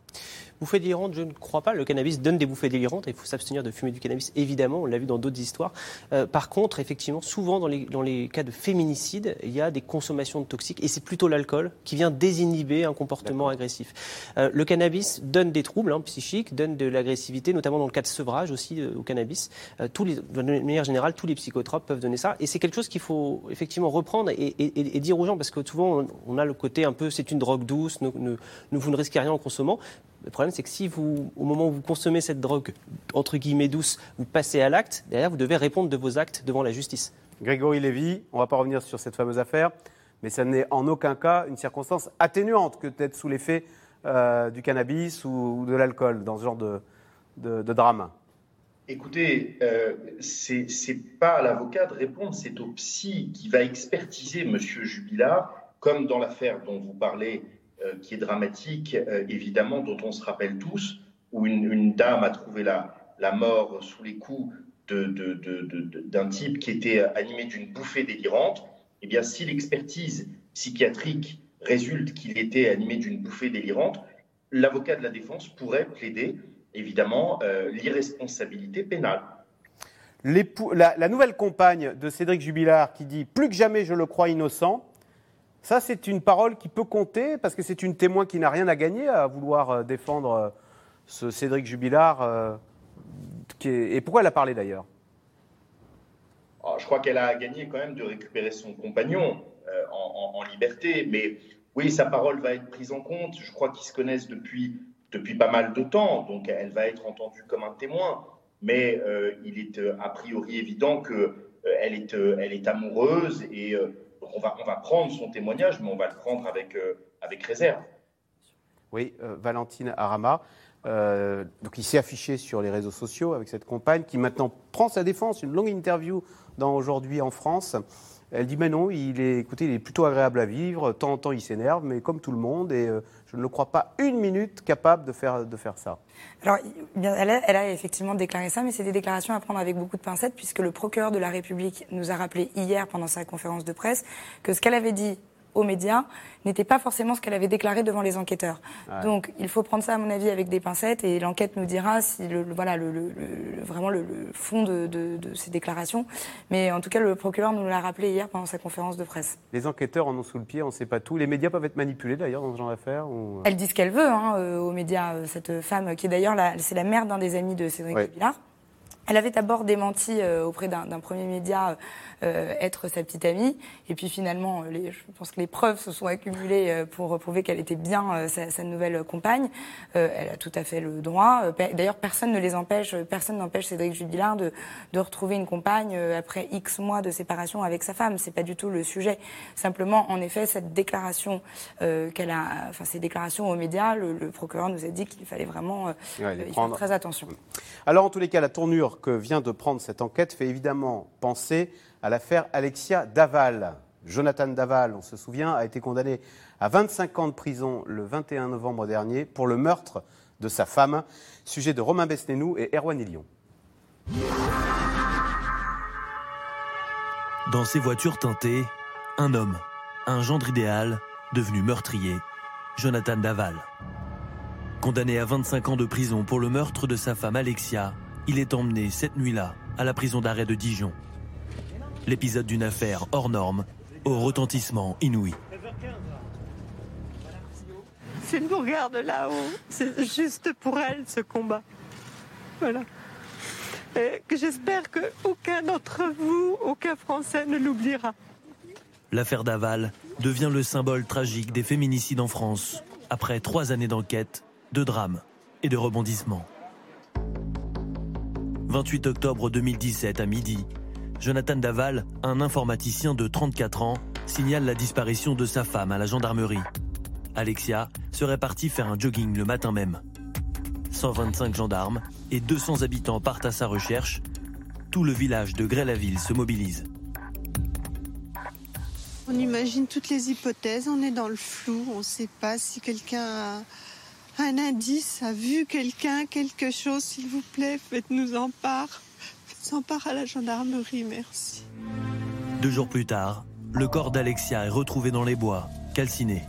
Bouffée délirante, je ne crois pas. Le cannabis donne des bouffées délirantes et il faut s'abstenir de fumer du cannabis, évidemment. On l'a vu dans d'autres histoires. Euh, par contre, effectivement, souvent dans les, dans les cas de féminicide, il y a des consommations de toxiques et c'est plutôt l'alcool qui vient désinhiber un comportement agressif. Euh, le cannabis donne des troubles hein, psychiques, donne de l'agressivité, notamment dans le cas de sevrage aussi euh, au cannabis. tous les, de manière générale, tous les psychotropes peuvent donner ça. Et c'est quelque chose qu'il faut effectivement reprendre et, et, et, dire aux gens parce que souvent on, on a le côté un peu c'est une drogue douce, ne, ne, vous ne risquez rien en consommant. Le problème, c'est que si vous, au moment où vous consommez cette drogue, entre guillemets douce, vous passez à l'acte, derrière, vous devez répondre de vos actes devant la justice. Grégory Lévy, on ne va pas revenir sur cette fameuse affaire, mais ça n'est en aucun cas une circonstance atténuante que d'être sous l'effet euh, du cannabis ou, ou de l'alcool dans ce genre de, de, de drame. Écoutez, euh, c'est pas à l'avocat de répondre, c'est au psy qui va expertiser M. Jubilard, comme dans l'affaire dont vous parlez, euh, qui est dramatique, euh, évidemment, dont on se rappelle tous, où une, dame a trouvé la, la, mort sous les coups d'un de, de, type qui était animé d'une bouffée délirante. Eh bien, si l'expertise psychiatrique résulte qu'il était animé d'une bouffée délirante, l'avocat de la défense pourrait plaider, évidemment, euh, l'irresponsabilité pénale. La, la nouvelle compagne de Cédric Jubilard qui dit Plus que jamais je le crois innocent, ça, c'est une parole qui peut compter parce que c'est une témoin qui n'a rien à gagner à vouloir défendre ce Cédric Jubilard. Euh. Et pourquoi elle a parlé d'ailleurs? Oh, Je crois qu'elle a gagné quand même de récupérer son compagnon euh, en, liberté. Mais oui, sa parole va être prise en compte. Je crois qu'ils se connaissent depuis, depuis pas mal de temps. Donc elle va être entendue comme un témoin. Mais euh, il est a priori évident qu'elle est, elle est amoureuse et on va, prendre son témoignage, mais on va le prendre avec, euh, avec réserve. Oui, euh, Valentine Arama. Euh, donc il s'est affiché sur les réseaux sociaux avec cette compagne qui maintenant prend sa défense. Une longue interview dans Aujourd'hui en France. Elle dit mais non, il est, écoutez, il est plutôt agréable à vivre. Temps en temps, il s'énerve, mais comme tout le monde, et euh, je ne le crois pas une minute capable de faire, de faire ça. Alors, elle a effectivement déclaré ça, mais c'est des déclarations à prendre avec beaucoup de pincettes, puisque le procureur de la République nous a rappelé hier pendant sa conférence de presse que ce qu'elle avait dit aux médias n'était pas forcément ce qu'elle avait déclaré devant les enquêteurs. Donc il faut prendre ça à mon avis avec des pincettes et l'enquête nous dira si le, voilà le, vraiment le, fond de, ces déclarations. Mais en tout cas le procureur nous l'a rappelé hier pendant sa conférence de presse. Les enquêteurs en ont sous le pied, on ne sait pas tout. Les médias peuvent être manipulés d'ailleurs dans ce genre d'affaires. Ou... Elle dit ce qu'elle veut hein, euh, aux médias. Euh, cette femme qui est d'ailleurs c'est la mère d'un des amis de Cédric ouais. Elle avait d'abord démenti euh, auprès d'un premier média euh, être sa petite amie. Et puis finalement, euh, les, je pense que les preuves se sont accumulées euh, pour prouver qu'elle était bien sa, sa, nouvelle compagne. elle a tout à fait le droit. D'ailleurs, personne ne les empêche, personne n'empêche Cédric Jubilard de, de, retrouver une compagne après X mois de séparation avec sa femme. C'est pas du tout le sujet. Simplement, en effet, cette déclaration qu'elle a, enfin ces déclarations aux médias, le, le procureur nous a dit qu'il fallait vraiment y faire très attention. Alors, en tous les cas, la tournure que vient de prendre cette enquête fait évidemment penser à l'affaire Alexia Daval. Jonathan Daval, on se souvient, a été condamné à 25 ans de prison le 21 novembre dernier pour le meurtre de sa femme. Sujet de Romain Besnénou et Erwan Ilion. Dans ses voitures teintées, un homme, un gendre idéal, devenu meurtrier, Jonathan Daval. Condamné à 25 ans de prison pour le meurtre de sa femme Alexia, il est emmené cette nuit-là à la prison d'arrêt de Dijon l'épisode d'une affaire hors norme au retentissement inouï. C'est nous regarde là-haut, c'est juste pour elle ce combat. Voilà. Et que j'espère qu'aucun d'entre vous, aucun Français ne l'oubliera. L'affaire Daval devient le symbole tragique des féminicides en France, après trois années d'enquête, de drames et de rebondissements. 28 octobre 2017 à midi, Jonathan Daval, un informaticien de 34 ans, signale la disparition de sa femme à la gendarmerie. Alexia serait partie faire un jogging le matin même. 125 gendarmes et 200 habitants partent à sa recherche. Tout le village de Grès-la-Ville se mobilise. On imagine toutes les hypothèses, on est dans le flou, on ne sait pas si quelqu'un un indice, a vu quelqu'un, quelque chose, s'il vous plaît, faites-nous en part s'empare à la gendarmerie, merci. Deux jours plus tard, le corps d'Alexia est retrouvé dans les bois, calciné.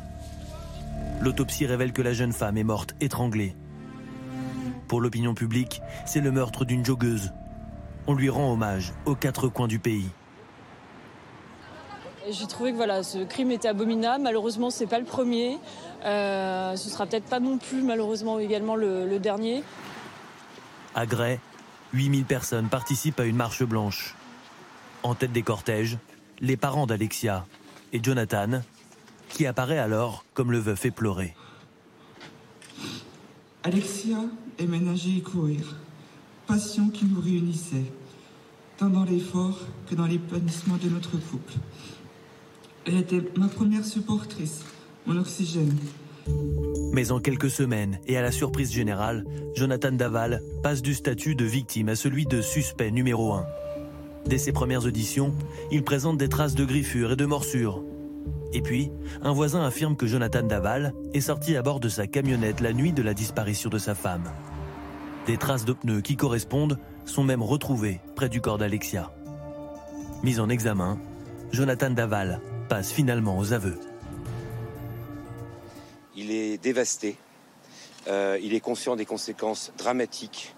L'autopsie révèle que la jeune femme est morte étranglée. Pour l'opinion publique, c'est le meurtre d'une joggeuse. On lui rend hommage aux quatre coins du pays. J'ai trouvé que voilà, ce crime était abominable. Malheureusement, c'est pas le premier. Euh, ce sera peut-être pas non plus, malheureusement, également le, le dernier. À Grès, 8000 personnes participent à une marche blanche. En tête des cortèges, les parents d'Alexia et Jonathan, qui apparaît alors comme le veuf éploré. Alexia est ménager et courir, passion qui nous réunissait, tant dans l'effort que dans l'épanouissement de notre couple. Elle était ma première supportrice, mon oxygène, mais en quelques semaines, et à la surprise générale, Jonathan Daval passe du statut de victime à celui de suspect numéro un. Dès ses premières auditions, il présente des traces de griffures et de morsures. Et puis, un voisin affirme que Jonathan Daval est sorti à bord de sa camionnette la nuit de la disparition de sa femme. Des traces de pneus qui correspondent sont même retrouvées près du corps d'Alexia. Mis en examen, Jonathan Daval passe finalement aux aveux il est dévasté. Euh, il est conscient des conséquences dramatiques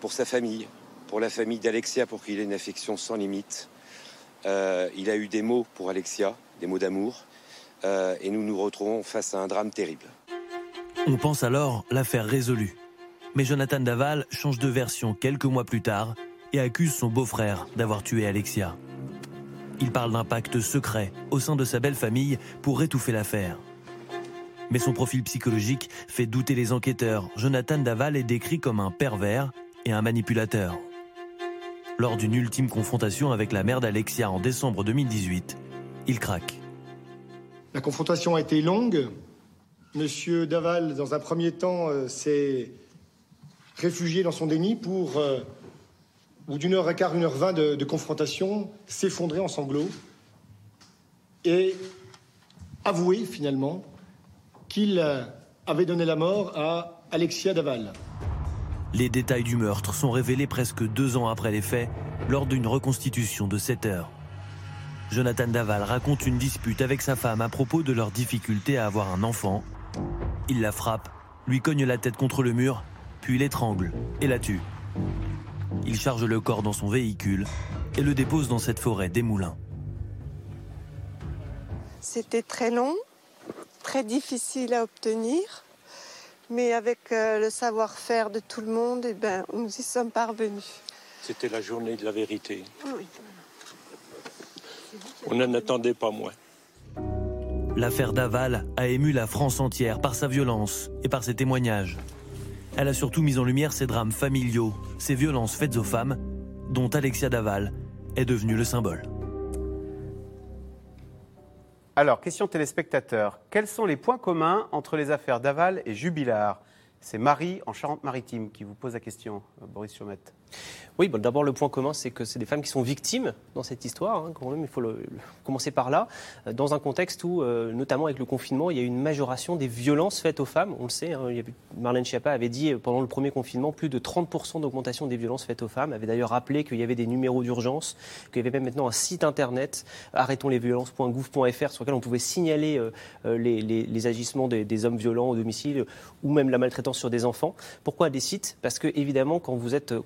pour sa famille, pour la famille d'Alexia, pour qu'il ait une affection sans limite. Euh, il a eu des mots pour Alexia, des mots d'amour, euh, et nous nous retrouvons face à un drame terrible. On pense alors l'affaire résolue. Mais Jonathan Daval change de version quelques mois plus tard et accuse son beau-frère d'avoir tué Alexia. Il parle d'un pacte secret au sein de sa belle famille pour étouffer l'affaire. Mais son profil psychologique fait douter les enquêteurs. Jonathan Daval est décrit comme un pervers et un manipulateur. Lors d'une ultime confrontation avec la mère d'Alexia en décembre 2018, il craque. La confrontation a été longue. Monsieur Daval, dans un premier temps, euh, s'est réfugié dans son déni pour, bout d'une heure et quart, une heure vingt de, de confrontation, s'effondrer en sanglots et avouer finalement qu'il euh, avait donné la mort à Alexia Daval. Les détails du meurtre sont révélés presque deux ans après les faits, lors d'une reconstitution de 7 heures. Jonathan Daval raconte une dispute avec sa femme à propos de leur difficulté à avoir un enfant. Il la frappe, lui cogne la tête contre le mur, puis l'étrangle et la tue. Il charge le corps dans son véhicule et le dépose dans cette forêt des moulins. C'était très long, très difficile à obtenir, mais avec euh, le savoir-faire de tout le monde, eh ben, nous y sommes parvenus. C'était la journée de la vérité. Oui. On n'en attendait pas moins. L'affaire Daval a ému la France entière par sa violence et par ses témoignages. Elle a surtout mis en lumière ces drames familiaux, ces violences faites aux femmes, dont Alexia Daval est devenue le symbole. Alors, question téléspectateur. Quels sont les points communs entre les affaires Daval et Jubilard? C'est Marie en Charente-Maritime qui vous pose la question, Boris Chaumette. Oui, d'abord le point commun, c'est que c'est des femmes qui sont victimes dans cette histoire, hein, quand même, il faut commencer par là, euh, dans un contexte où, euh, notamment avec le confinement, il y a eu une majoration des violences faites aux femmes, on le sait, hein, Marlène Schiappa avait dit euh, pendant le premier confinement plus de 30% d'augmentation des violences faites aux femmes, avait d'ailleurs rappelé qu'il y avait des numéros d'urgence, qu'il y avait même maintenant un site internet, arrêtonslesviolences.gouv.fr, sur lequel on pouvait signaler les, agissements des, des hommes violents au domicile ou même la maltraitance sur des enfants. Pourquoi des sites? Parce que évidemment, quand vous êtes euh,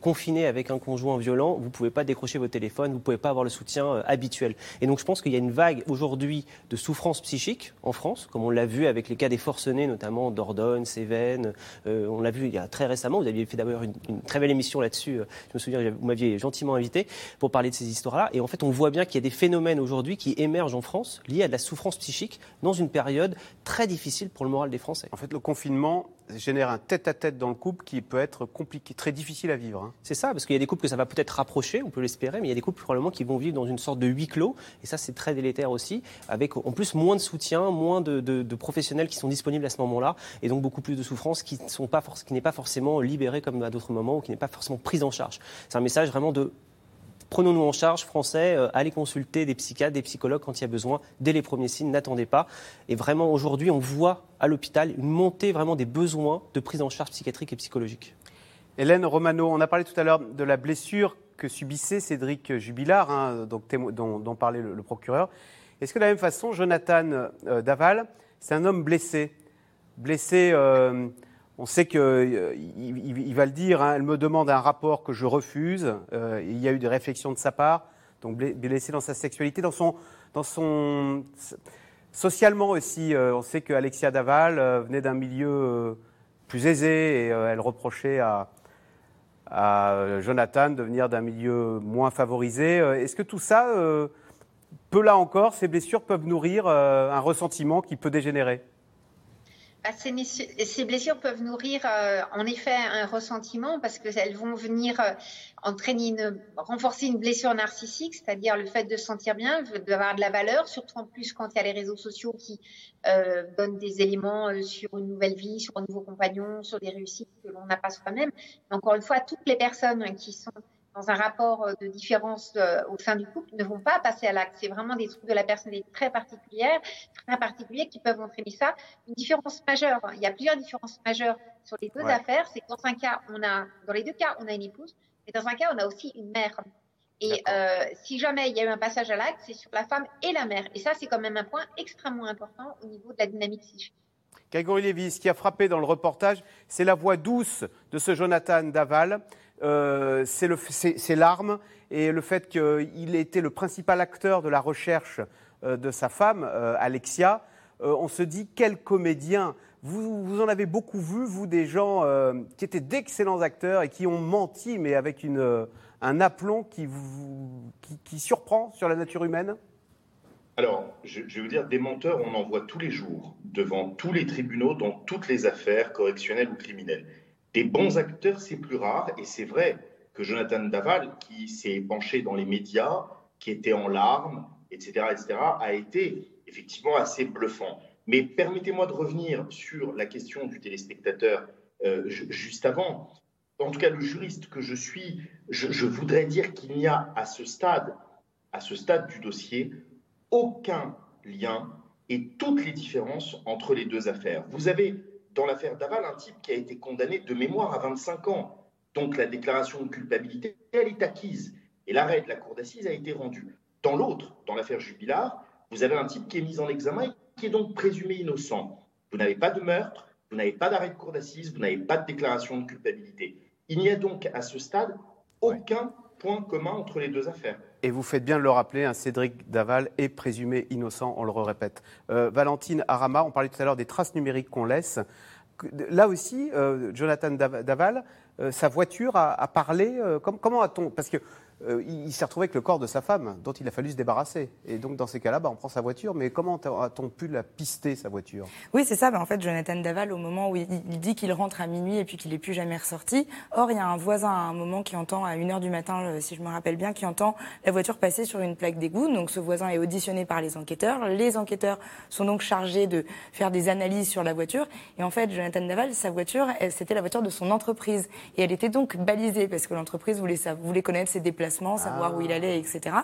avec un conjoint violent, vous ne pouvez pas décrocher votre téléphone, vous ne pouvez pas avoir le soutien euh, habituel. Et donc je pense qu'il y a une vague aujourd'hui de souffrance psychique en France, comme on l'a vu avec les cas des forcenés, notamment Dordogne, Cévennes. Euh, on l'a vu très récemment. Vous aviez fait d'abord une, une très belle émission là-dessus. euh, Je me souviens, vous m'aviez gentiment invité pour parler de ces histoires-là. Et en fait, on voit bien qu'il y a des phénomènes aujourd'hui qui émergent en France liés à de la souffrance psychique dans une période très difficile pour le moral des Français. En fait, le confinement génère un tête-à-tête dans le couple qui peut être compliqué, très difficile à vivre. hein. C'est ça, parce qu'il y a des couples que ça va peut-être rapprocher, on peut l'espérer, mais il y a des couples probablement qui vont vivre dans une sorte de huis clos, et ça c'est très délétère aussi, avec en plus moins de soutien, moins de, professionnels qui sont disponibles à ce moment-là, et donc beaucoup plus de souffrance qui ne sont pas n'est pas forcément libérée comme à d'autres moments, ou qui n'est pas forcément prise en charge. C'est un message vraiment de Prenons-nous en charge, Français, euh, allez consulter des psychiatres, des psychologues quand il y a besoin, dès les premiers signes, n'attendez pas. Et vraiment, aujourd'hui, on voit à l'hôpital une montée vraiment des besoins de prise en charge psychiatrique et psychologique. Hélène Romano, on a parlé tout à l'heure de la blessure que subissait Cédric Jubilard, hein, dont, parlait le, le procureur. Est-ce que de la même façon, Jonathan euh, Daval, c'est un homme blessé? Blessé, euh, on sait qu'il il, il- il va le dire, hein, elle me demande un rapport que je refuse. Euh, il y a eu des réflexions de sa part, donc blessé dans sa sexualité, dans son, socialement aussi. euh, on sait que Alexia Daval euh, venait d'un milieu euh, plus aisé et euh, elle reprochait à, à euh, Jonathan de venir d'un milieu moins favorisé. Euh, Est-ce que tout ça euh, peut là encore, ces blessures peuvent nourrir euh, un ressentiment qui peut dégénérer? Bah, ces, blessures peuvent nourrir euh, en effet un ressentiment parce qu'elles vont venir euh, entraîner une, renforcer une blessure narcissique, c'est-à-dire le fait de se sentir bien, d'avoir de la valeur, surtout en plus quand il y a les réseaux sociaux qui euh, donnent des éléments sur une nouvelle vie, sur un nouveau compagnon, sur des réussites que l'on n'a pas soi-même. Encore une fois, toutes les personnes qui sont dans un rapport euh, de différence euh, au sein du couple ne vont pas passer à l'acte. C'est vraiment des troubles de la personnalité très particulières, très particuliers qui peuvent entraîner ça. Une différence majeure. Il y a plusieurs différences majeures sur les deux Ouais. affaires. C'est que dans un cas, on a, dans les deux cas, on a une épouse, mais dans un cas, on a aussi une mère. Et euh, si jamais il y a eu un passage à l'acte, c'est sur la femme et la mère. Et ça, c'est quand même un point extrêmement important au niveau de la dynamique psychique. Grégory Lévy, ce qui a frappé dans le reportage, c'est la voix douce de ce Jonathan Daval, euh, c'est larmes et le fait qu'il était le principal acteur de la recherche euh, de sa femme, euh, Alexia. On se dit, quel comédien vous, en avez beaucoup vu, vous, des gens qui étaient d'excellents acteurs et qui ont menti, mais avec un aplomb qui, surprend sur la nature humaine? Alors, je, je vous dire, des menteurs, on en voit tous les jours, devant tous les tribunaux, dans toutes les affaires correctionnelles ou criminelles. Des bons acteurs, c'est plus rare, et c'est vrai que Jonathan Daval, qui s'est penché dans les médias, qui était en larmes, etc., etc., a été effectivement assez bluffant. Mais permettez-moi de revenir sur la question du téléspectateur euh, ju- juste avant. En tout cas, le juriste que je suis, je, je voudrais dire qu'il n'y a à ce stade, à ce stade du dossier, aucun lien et toutes les différences entre les deux affaires. Vous avez dans l'affaire Daval un type qui a été condamné de mémoire à 25 ans. Donc la déclaration de culpabilité, elle est acquise. Et l'arrêt de la cour d'assises a été rendu. Dans l'autre, dans l'affaire Jubilard, vous avez un type qui est mis en examen et qui est donc présumé innocent. Vous n'avez pas de meurtre, vous n'avez pas d'arrêt de cour d'assises, vous n'avez pas de déclaration de culpabilité. Il n'y a donc à ce stade aucun point commun entre les deux affaires. Et vous faites bien de le rappeler, un Cédric Daval est présumé innocent, on le répète. Euh, Valentine Arama, on parlait tout à l'heure des traces numériques qu'on laisse. Là aussi, euh, Jonathan Daval, euh, sa voiture a, a parlé. comment a-t-on Parce que euh, il, s'est retrouvé avec le corps de sa femme, dont il a fallu se débarrasser. Et donc, dans ces cas-là, bah, on prend sa voiture. Mais comment a-t-on pu la pister, sa voiture? Oui, c'est ça. Bah, en fait, Jonathan Daval, au moment où il, dit qu'il rentre à minuit et puis qu'il n'est plus jamais ressorti, or, il y a un voisin à un moment qui entend, à 1h du matin, euh, si je me rappelle bien, qui entend la voiture passer sur une plaque d'égout. Donc, ce voisin est auditionné par les enquêteurs. Les enquêteurs sont donc chargés de faire des analyses sur la voiture. Et en fait, Jonathan Daval, sa voiture, c'était la voiture de son entreprise. Et elle était donc balisée parce que l'entreprise voulait, voulait connaître ses déplacements, savoir où il allait, etc.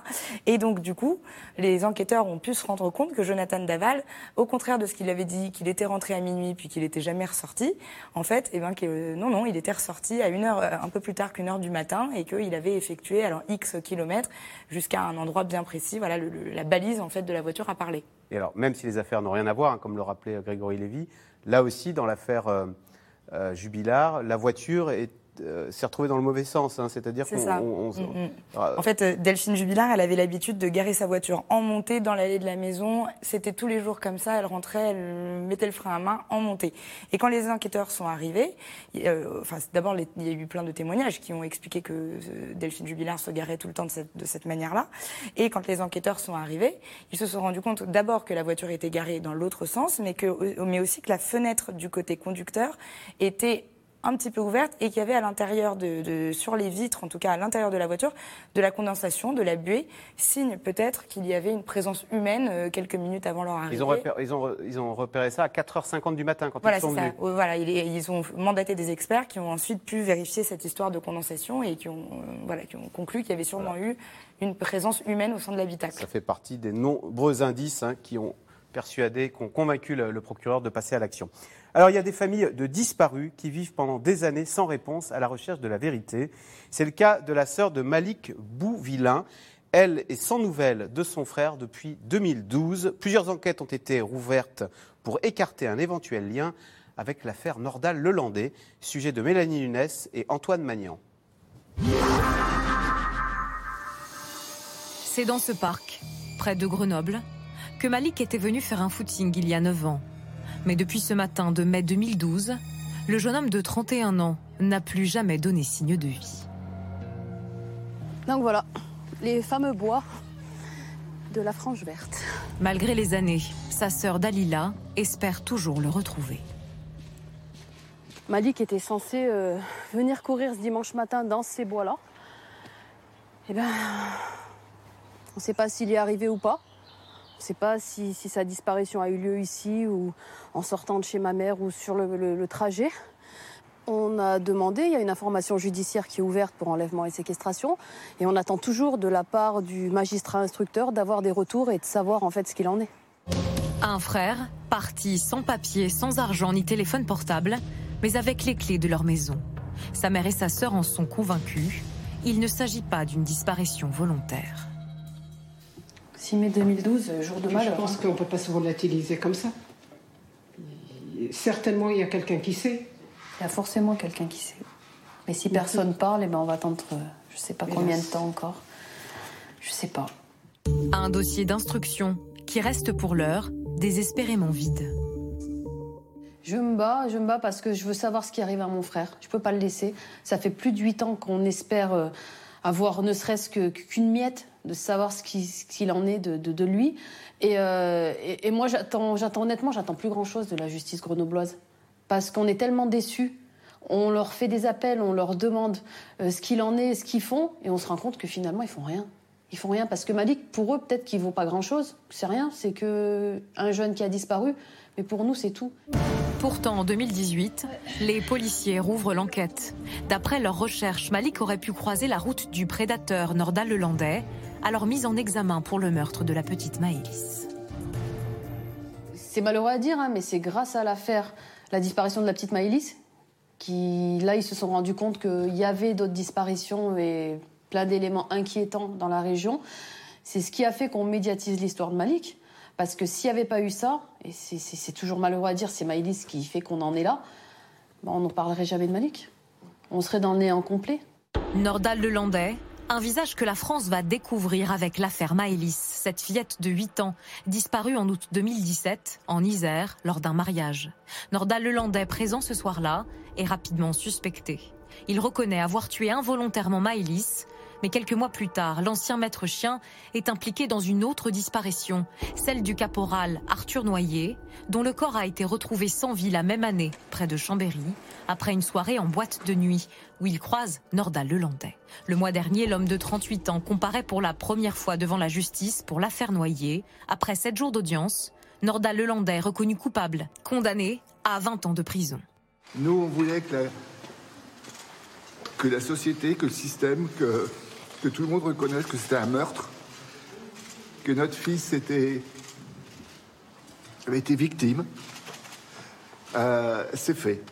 Et donc, du coup, les enquêteurs ont pu se rendre compte que Jonathan Daval, au contraire de ce qu'il avait dit, qu'il était rentré à minuit puis qu'il n'était jamais ressorti, en fait, eh ben, que, non, non, il était ressorti à une heure, euh, un peu plus tard qu'une heure du matin et qu'il avait effectué alors X kilomètres jusqu'à un endroit bien précis. Voilà, la balise en fait de la voiture a parlé. Et alors, même si les affaires n'ont rien à voir, hein, comme le rappelait Grégory Lévy, là aussi, dans l'affaire euh, euh, Jubilard, la voiture est euh, s'est retrouvée dans le mauvais sens. Hein, C'est-à-dire qu'on. Mm, mm. Ah. En fait, euh, Delphine Jubilard, elle avait l'habitude de garer sa voiture en montée dans l'allée de la maison. C'était tous les jours comme ça. Elle rentrait, elle mettait le frein à main en montée. Et quand les enquêteurs sont arrivés, euh, enfin, d'abord, il y a eu plein de témoignages qui ont expliqué que Delphine Jubilard se garait tout le temps de cette, de cette manière-là. Et quand les enquêteurs sont arrivés, ils se sont rendus compte d'abord que la voiture était garée dans l'autre sens, mais, que, mais aussi que la fenêtre du côté conducteur était un petit peu ouverte et qu'il y avait à l'intérieur de, sur les vitres, en tout cas à l'intérieur de la voiture, de la condensation, de la buée, signe peut-être qu'il y avait une présence humaine euh, quelques minutes avant leur arrivée. Ils ont, repéré, ils ont, ils ont repéré ça à 4h50 du matin quand voilà, ils sont venus. Ça. Voilà, ils ont mandaté des experts qui ont ensuite pu vérifier cette histoire de condensation et qui ont, euh, voilà, qui ont conclu qu'il y avait sûrement eu une présence humaine au sein de l'habitacle. Ça fait partie des nombreux indices hein, qui ont persuadé, qui ont convaincu le procureur de passer à l'action. Alors il y a des familles de disparus qui vivent pendant des années sans réponse à la recherche de la vérité. C'est le cas de la sœur de Malik Bouvillain. Elle est sans nouvelles de son frère depuis 2012. Plusieurs enquêtes ont été rouvertes pour écarter un éventuel lien avec l'affaire Nordal-Lelandais, sujet de Mélanie Nunes et Antoine Magnan. C'est dans ce parc, près de Grenoble, que Malik était venu faire un footing il y a 9 ans. Mais depuis ce matin de mai 2012, le jeune homme de 31 ans n'a plus jamais donné signe de vie. Donc voilà, les fameux bois de la frange verte. Malgré les années, sa sœur Dalila espère toujours le retrouver. Malik était censé euh, venir courir ce dimanche matin dans ces bois-là. Eh bien, on ne sait pas s'il y est arrivé ou pas. Ne sais pas si, sa disparition a eu lieu ici ou en sortant de chez ma mère ou sur le, trajet. On a demandé, il y a une information judiciaire qui est ouverte pour enlèvement et séquestration, et on attend toujours de la part du magistrat instructeur d'avoir des retours et de savoir en fait ce qu'il en est. Un frère, parti sans papier, sans argent ni téléphone portable, mais avec les clés de leur maison. Sa mère et sa sœur en sont convaincus. Il ne s'agit pas d'une disparition volontaire. 6 mai 2012, jour de malheur. Je pense qu'on ne peut pas se volatiliser comme ça. Certainement, il y a quelqu'un qui sait. Il y a forcément quelqu'un qui sait. Mais si personne parle, eh ben on va attendre euh, je ne sais pas combien de temps encore. Je ne sais pas. Un dossier d'instruction qui reste pour l'heure désespérément vide. Je me bats, je me bats parce que je veux savoir ce qui arrive à mon frère. Je ne peux pas le laisser. Ça fait plus de huit ans qu'on espère euh, avoir ne serait-ce qu'une miette de savoir ce qu'il en est de, lui. Euh, et, moi, j'attends, honnêtement, j'attends plus grand-chose de la justice grenobloise. Parce qu'on est tellement déçus. On leur fait des appels, on leur demande euh, ce qu'il en est, ce qu'ils font, et on se rend compte que finalement, ils font rien. Ils font rien parce que Malik, pour eux, peut-être qu'il vaut pas grand-chose. C'est rien, c'est que un jeune qui a disparu. Mais pour nous, c'est tout. Pourtant, en 2018, les policiers rouvrent l'enquête. D'après leurs recherches, Malik aurait pu croiser la route du prédateur nordal-lelandais alors mise en examen pour le meurtre de la petite Maëlys. C'est malheureux à dire, hein, mais c'est grâce à l'affaire, la disparition de la petite Maëlys, qui, là, ils se sont rendus compte qu'il y avait d'autres disparitions et plein d'éléments inquiétants dans la région. C'est ce qui a fait qu'on médiatise l'histoire de Malik. Parce que s'il n'y avait pas eu ça, et c'est toujours malheureux à dire, c'est Maïlis qui fait qu'on en est là, ben, on n'en parlerait jamais de Malik. On serait dans le néant complet. Nordal Lelandais, un visage que la France va découvrir avec l'affaire Maëlys, cette fillette de 8 ans, disparue en août 2017 en Isère lors d'un mariage. Nordal Lelandais, présent ce soir-là, est rapidement suspecté. Il reconnaît avoir tué involontairement Maëlys mais quelques mois plus tard, l'ancien maître chien est impliqué dans une autre disparition, celle du caporal Arthur Noyer, dont le corps a été retrouvé sans vie la même année, près de Chambéry, après une soirée en boîte de nuit, où il croise Nordal Lelandais. Le mois dernier, l'homme de 38 ans comparaît pour la première fois devant la justice pour l'affaire Noyer. Après sept jours d'audience, Nordal Lelandais reconnu coupable, condamné à 20 ans de prison. Nous, on voulait que la, que la société, que le système, que que tout le monde reconnaisse que c'était un meurtre, que notre fils était, avait été victime. Euh, c'est fait.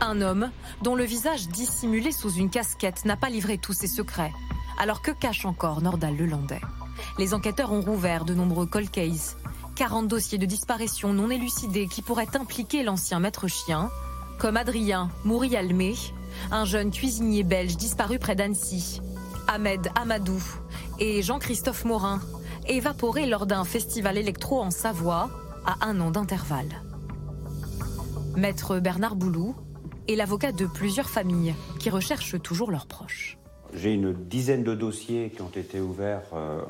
Un homme dont le visage dissimulé sous une casquette n'a pas livré tous ses secrets. Alors que cache encore Nordal Lelandais Les enquêteurs ont rouvert de nombreux cold cases. 40 dossiers de disparition non élucidés qui pourraient impliquer l'ancien maître chien, comme Adrien Mourialmé, un jeune cuisinier belge disparu près d'Annecy, Ahmed Amadou et Jean-Christophe Morin, évaporés lors d'un festival électro en Savoie à un an d'intervalle. Maître Bernard Boulou est l'avocat de plusieurs familles qui recherchent toujours leurs proches. J'ai une dizaine de dossiers qui ont été ouverts euh,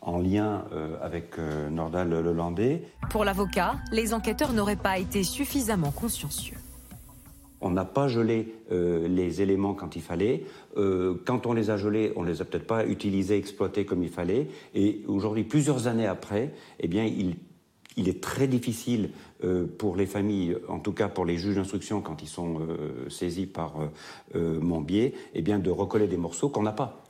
en lien euh, avec euh, Nordal Lelandais. Pour l'avocat, les enquêteurs n'auraient pas été suffisamment consciencieux. On n'a pas gelé euh, les éléments quand il fallait. Euh, quand on les a gelés, on les a peut-être pas utilisés, exploités comme il fallait. Et aujourd'hui, plusieurs années après, eh bien, il, est très difficile euh, pour les familles, en tout cas pour les juges d'instruction, quand ils sont saisis par mon biais, eh bien, de recoller des morceaux qu'on n'a pas.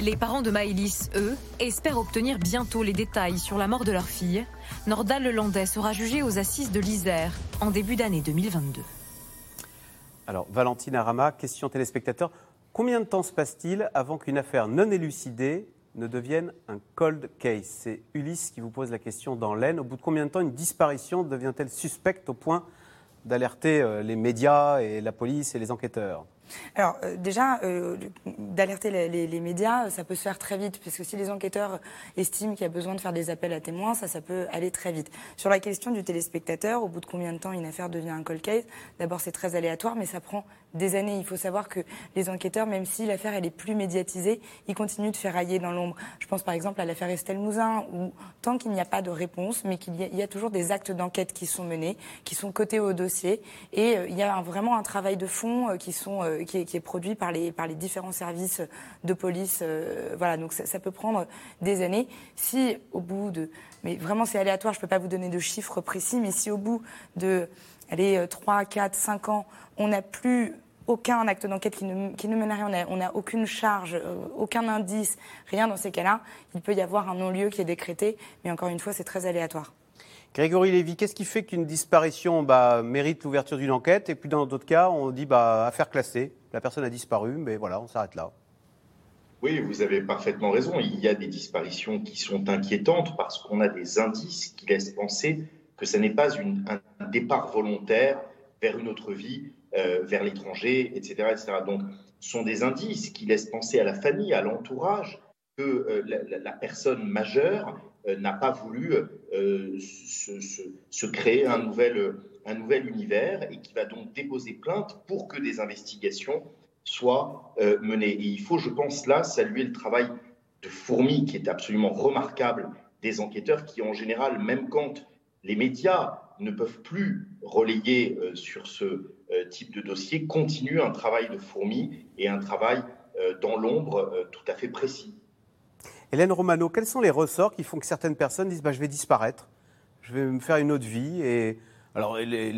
Les parents de Maëlys, eux, espèrent obtenir bientôt les détails sur la mort de leur fille. Nordal Lelandais sera jugé aux assises de l'Isère en début d'année 2022. Alors, Valentine Arama, question téléspectateur. Combien de temps se passe-t-il avant qu'une affaire non élucidée ne devienne un cold case? C'est Ulysse qui vous pose la question dans l'Aisne. Au bout de combien de temps une disparition devient-elle suspecte au point d'alerter euh, les médias et la police et les enquêteurs? Alors euh, déjà, euh, d'alerter les, médias, ça peut se faire très vite, parce que si les enquêteurs estiment qu'il y a besoin de faire des appels à témoins, ça, ça peut aller très vite. Sur la question du téléspectateur, au bout de combien de temps une affaire devient un cold case, d'abord c'est très aléatoire, mais ça prend des années. Il faut savoir que les enquêteurs, même si l'affaire elle est plus médiatisée, ils continuent de ferrailler dans l'ombre. Je pense par exemple à l'affaire Estelle Mouzin, où tant qu'il n'y a pas de réponse, mais qu'il y, a toujours des actes d'enquête qui sont menés, qui sont cotés au dossier, et euh, il y a vraiment un travail de fond qui sont qui est, produit par les, par les différents services de police. Euh, voilà, donc ça, peut prendre des années. Si au bout de. Mais vraiment, c'est aléatoire, je ne peux pas vous donner de chiffres précis, mais si au bout de allez, 3, 4, 5 ans, on n'a plus aucun acte d'enquête qui ne, qui ne, mène à rien, on n'a aucune charge, euh, aucun indice, rien dans ces cas-là, il peut y avoir un non-lieu qui est décrété, mais encore une fois, c'est très aléatoire. Grégory Lévy, qu'est-ce qui fait qu'une disparition bah, mérite l'ouverture d'une enquête? Et puis dans d'autres cas, on dit bah, affaire classée, la personne a disparu, mais voilà, on s'arrête là. Oui, vous avez parfaitement raison. Il y a des disparitions qui sont inquiétantes parce qu'on a des indices qui laissent penser que ce n'est pas un départ volontaire vers une autre vie, euh, vers l'étranger, etc., etc. Donc, ce sont des indices qui laissent penser à la famille, à l'entourage, que euh, la, personne majeure euh, n'a pas voulu se, créer un nouvel, un nouvel univers et qui va donc déposer plainte pour que des investigations soient menées. Et il faut, je pense, là, saluer le travail de fourmi qui est absolument remarquable des enquêteurs qui, en général, même quand les médias ne peuvent plus relayer sur ce type de dossier, continuent un travail de fourmi et un travail dans l'ombre tout à fait précis. Hélène Romano, quels sont les ressorts qui font que certaines personnes disent bah, je vais disparaître, je vais me faire une autre vie et alors les,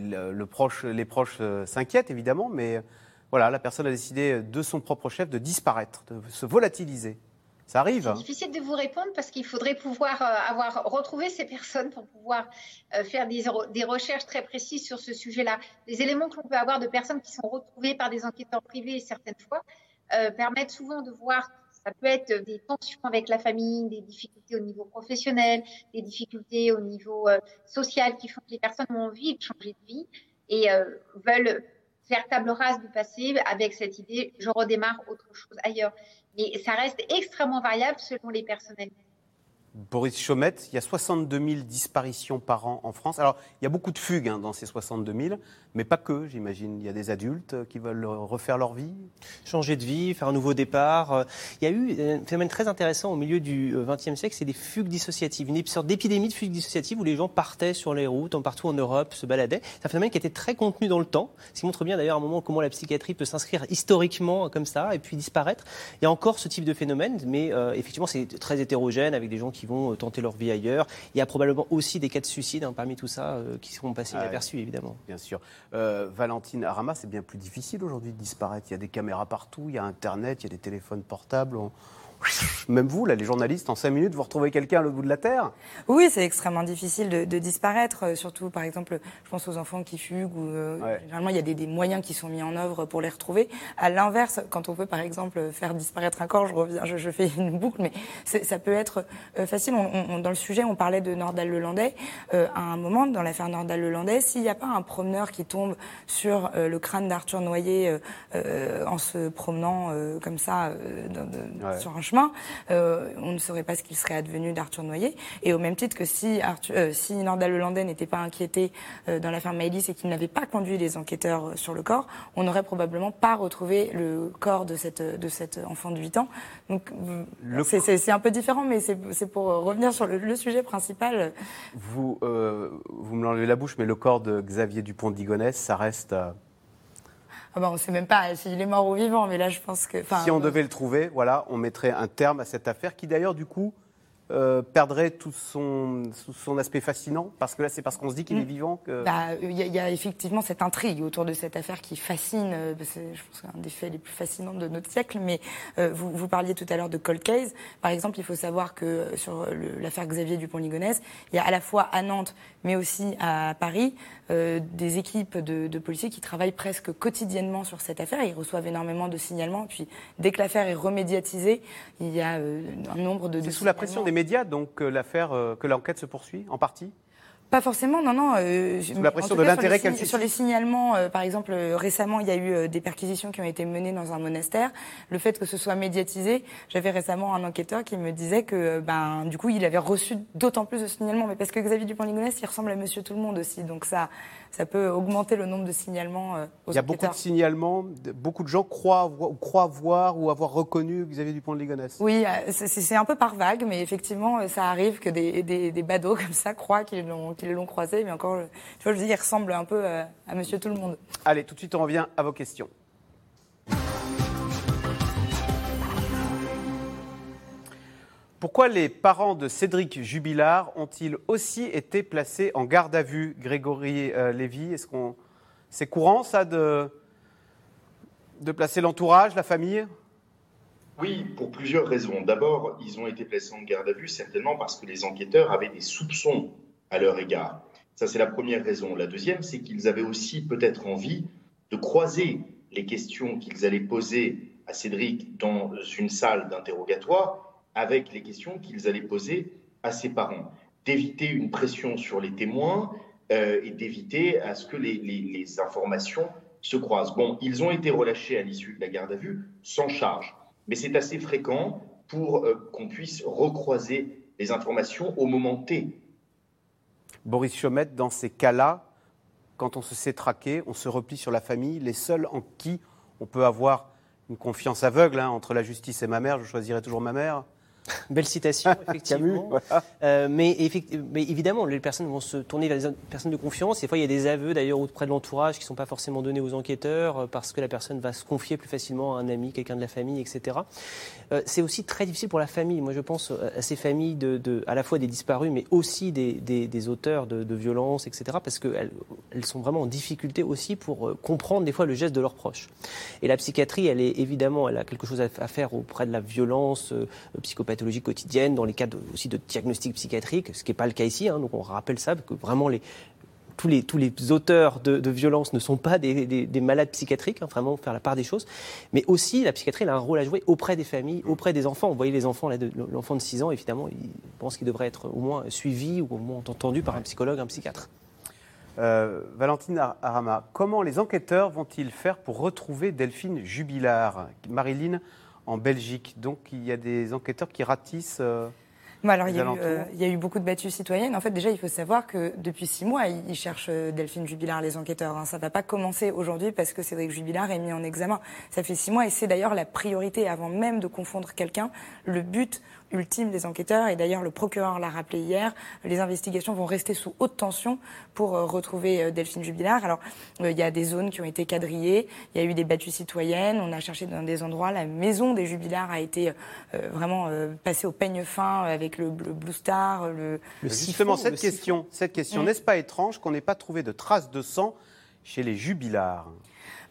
le proche, les proches euh, s'inquiètent évidemment, mais voilà, la personne a décidé de son propre chef de disparaître, de se volatiliser. Arrive. C'est difficile de vous répondre parce qu'il faudrait pouvoir euh, avoir retrouvé ces personnes pour pouvoir euh, faire des, recherches très précises sur ce sujet-là. Les éléments que l'on peut avoir de personnes qui sont retrouvées par des enquêteurs privés certaines fois permettent souvent de voir Ça peut être des tensions avec la famille, des difficultés au niveau professionnel, des difficultés au niveau euh, social qui font que les personnes ont envie de changer de vie et euh, veulent faire table rase du passé avec cette idée je redémarre autre chose ailleurs. Mais ça reste extrêmement variable selon les personnalités. Boris Chaumette, il y a 62 000 disparitions par an en France. Alors, il y a beaucoup de fugues hein, dans ces 62 000, mais pas que, j'imagine. Il y a des adultes qui veulent refaire leur vie. Changer de vie, faire un nouveau départ. Euh, Il y a eu un phénomène très intéressant au milieu du XXe siècle, c'est des fugues dissociatives. Une sorte d'épidémie de fugues dissociatives où les gens partaient sur les routes, partout en Europe, se baladaient. C'est un phénomène qui était très contenu dans le temps, ce qui montre bien d'ailleurs à un moment comment la psychiatrie peut s'inscrire historiquement comme ça et puis disparaître. Il y a encore ce type de phénomène, mais euh, effectivement c'est très hétérogène avec des gens qui vont euh, tenter leur vie ailleurs. Il y a probablement aussi des cas de suicide hein, parmi tout ça euh, qui seront passés Ah inaperçus évidemment. Bien sûr. Euh, Valentine Arama, c'est bien plus difficile aujourd'hui de disparaître. Il y a des caméras partout, il y a Internet, il y a des téléphones portables. On- Même vous, là, les journalistes, en cinq minutes, vous retrouvez quelqu'un à l'autre bout de la Terre? Oui, c'est extrêmement difficile de, de disparaître, euh, surtout par exemple, je pense aux enfants qui fuguent, ou euh, généralement il y a des, des moyens qui sont mis en œuvre pour les retrouver. À l'inverse, quand on veut par exemple faire disparaître un corps, je reviens, je, je fais une boucle, mais ça peut être euh, facile. On- on- dans le sujet, on parlait de Nordal-Lelandais. Euh, à un moment, dans l'affaire Nordal-Lelandais, s'il n'y a pas un promeneur qui tombe sur le crâne d'Arthur Noyer en se promenant comme ça dans- de- Ouais. sur un chemin, euh, on ne saurait pas ce qu'il serait advenu d'Arthur Noyer. Et au même titre que si, Arthur, euh, si Nordal Lelandais n'était pas inquiété euh, dans l'affaire Maëlys et qu'il n'avait pas conduit les enquêteurs sur le corps, on n'aurait probablement pas retrouvé le corps de cette, de enfant de 8 ans. Donc c'est- un peu différent, mais c'est pour revenir sur le, le sujet principal. Vous, vous me l'enlevez la bouche, mais le corps de Xavier Dupont de Ligonnès, ça reste. Euh, Ah bah, on ne sait même pas s'il est mort ou vivant, mais là je pense que... si on devait le trouver, voilà, on mettrait un terme à cette affaire qui d'ailleurs, du coup, euh, perdrait tout son, son aspect fascinant Parce que là, c'est parce qu'on se dit qu'il est Mm. vivant que. Bah, Il y, a- il y a effectivement cette intrigue autour de cette affaire qui fascine, euh, c'est, je pense, un des faits les plus fascinants de notre siècle. Mais euh, vous, vous parliez tout à l'heure de cold case. Par exemple, il faut savoir que euh, sur le- l'affaire Xavier Dupont-Ligonnès, il y a à la fois à Nantes, mais aussi à Paris, euh, des équipes de, de policiers qui travaillent presque quotidiennement sur cette affaire. Ils reçoivent énormément de signalements. Puis, dès que l'affaire est remédiatisée, il y a euh, un nombre de. C'est sous la pression des médias, donc, que l'affaire, euh, que l'enquête se poursuit, en partie? Pas forcément, non, non. euh, Sous la pression de l'intérêt sur qu'elle suscite. Sur les signalements, euh, par exemple, euh, récemment, il y a eu euh, des perquisitions qui ont été menées dans un monastère. Le fait que ce soit médiatisé, j'avais récemment un enquêteur qui me disait que, ben, du coup, il avait reçu d'autant plus de signalements. Mais parce que Xavier Dupont-Ligonnès, il ressemble à Monsieur Tout le Monde aussi, donc ça, ça peut augmenter le nombre de signalements aux Il y a beaucoup de signalements, beaucoup de gens croient, ou croient voir ou avoir reconnu Xavier Dupont de Ligonnès. Oui, c'est- un peu par vague, mais effectivement, ça arrive que des, des, des badauds comme ça croient qu'ils l'ont qu'ils l'ont croisé, mais encore, euh, tu vois, je dire, il ressemble un peu à, à Monsieur Tout le Monde. Allez, tout de suite, on revient à vos questions. Pourquoi les parents de Cédric Jubilard ont-ils aussi été placés en garde à vue Grégory euh, Lévy, est-ce qu'on c'est courant ça de de placer l'entourage, la famille? Oui, pour plusieurs raisons. D'abord, ils ont été placés en garde à vue certainement parce que les enquêteurs avaient des soupçons à leur égard. Ça, c'est la première raison. La deuxième, c'est qu'ils avaient aussi peut-être envie de croiser les questions qu'ils allaient poser à Cédric dans une salle d'interrogatoire avec les questions qu'ils allaient poser à ses parents. D'éviter une pression sur les témoins euh, et d'éviter à ce que les, informations se croisent. Bon, ils ont été relâchés à l'issue de la garde à vue sans charge, mais c'est assez fréquent pour euh, qu'on puisse recroiser les informations au moment T. Boris Chaumette, dans ces cas-là, quand on se sait traquer, on se replie sur la famille, les seuls en qui on peut avoir une confiance aveugle, hein, entre la justice et ma mère, je choisirai toujours ma mère. Belle citation, effectivement. Euh, mais, évidemment, les personnes vont se tourner vers des personnes de confiance. Des fois, il y a des aveux d'ailleurs auprès de l'entourage qui ne sont pas forcément donnés aux enquêteurs euh, parce que la personne va se confier plus facilement à un ami, quelqu'un de la famille, etc. Euh, c'est aussi très difficile pour la famille. Moi, je pense à ces familles, de, de- à la fois des disparus, mais aussi des, des- des auteurs de, de violences, etc. Parce qu'elles elles sont vraiment en difficulté aussi pour comprendre des fois le geste de leurs proches. Et la psychiatrie, elle est évidemment, elle a quelque chose à, à faire auprès de la violence euh, psychopathologique quotidienne, dans les cas de- aussi de diagnostic psychiatrique, ce qui n'est pas le cas ici. hein. donc on rappelle ça, parce que vraiment les tous, les, tous les auteurs de, de violences ne sont pas des, des, des malades psychiatriques, hein, vraiment faire la part des choses. Mais aussi, la psychiatrie elle a un rôle à jouer auprès des familles, auprès des enfants. Vous voyez les enfants, là, de- l'enfant de 6 ans, évidemment, il pense qu'il devrait être au moins suivi ou au moins entendu par un psychologue, un psychiatre. Euh, Valentine Ar- Arama, comment les enquêteurs vont-ils faire pour retrouver Delphine Jubilard? Marilyn, en Belgique. Donc il y a des enquêteurs qui ratissent. euh, Bon, alors, il y, les a eu, alentours. euh, il y a eu beaucoup de battues citoyennes. En fait, déjà, il faut savoir que depuis six mois, ils ils cherchent euh, Delphine Jubilard, les enquêteurs. hein. Ça ne va pas commencer aujourd'hui parce que Cédric Jubilard est mis en examen. Ça fait six mois et c'est d'ailleurs la priorité, avant même de confondre quelqu'un, le but ultime des enquêteurs. Et d'ailleurs, le procureur l'a rappelé hier, les investigations vont rester sous haute tension pour euh, retrouver euh, Delphine Jubilard. Alors, euh, il y a des zones qui ont été quadrillées, il y a eu des battues citoyennes, on a cherché dans des endroits. La maison des Jubilards a été euh, vraiment passée au peigne fin avec le, le Blue Star, le, Justement, cette question, cette question Mm. n'est-ce pas étrange qu'on n'ait pas trouvé de traces de sang chez les jubilards?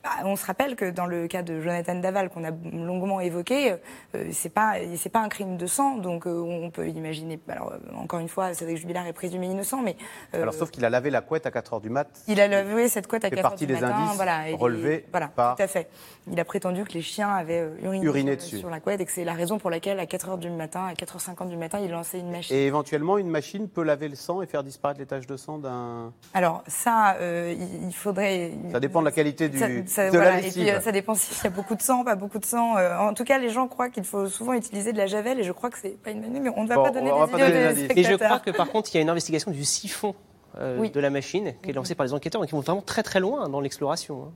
Bah, on se rappelle que dans le cas de Jonathan Daval qu'on a longuement évoqué, euh, c'est pas c'est pas un crime de sang, donc euh, on peut imaginer. Alors euh, encore une fois, Cédric Jubilard est présumé innocent, mais euh, Alors, sauf qu'il a lavé la couette à 4 h du mat. il a levé cette couette à fait 4 heures partie du des matin, indices voilà, et relevés voilà, par- tout à fait. Il a prétendu que les chiens avaient uriné, dessus. sur la couette et que c'est la raison pour laquelle à 4 heures du matin, à 4h50 du matin, il lançait une machine. Et éventuellement, une machine peut laver le sang et faire disparaître les taches de sang d'un. Alors ça, il il faudrait. Ça dépend de la qualité du, Ça- ça- de voilà, la et puis euh, ça dépend s'il y a beaucoup de sang, pas beaucoup de sang. Euh, en tout cas, les gens croient qu'il faut souvent utiliser de la javel, et je crois que c'est pas une idée, mais on ne va Bon, pas donner on va des pas idées donner d'indices. Et je crois que par contre, il y a une investigation du siphon euh, Oui. de la machine qui est lancée par les enquêteurs et qui vont vraiment très très loin dans l'exploration. hein.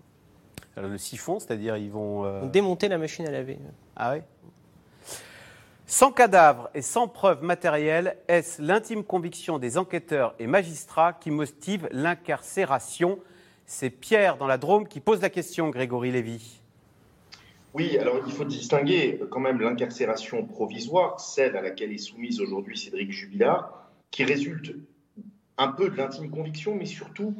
Alors, le siphon, c'est-à-dire ils vont. euh, Ils vont démonter la machine à laver. Ah oui Sans cadavre et sans preuve matérielle, est-ce l'intime conviction des enquêteurs et magistrats qui motive l'incarcération C'est Pierre dans la Drôme qui pose la question, Grégory Lévy. Oui, alors il faut distinguer quand même l'incarcération provisoire, celle à laquelle est soumise aujourd'hui Cédric Jubilard, qui résulte un peu de l'intime conviction, mais surtout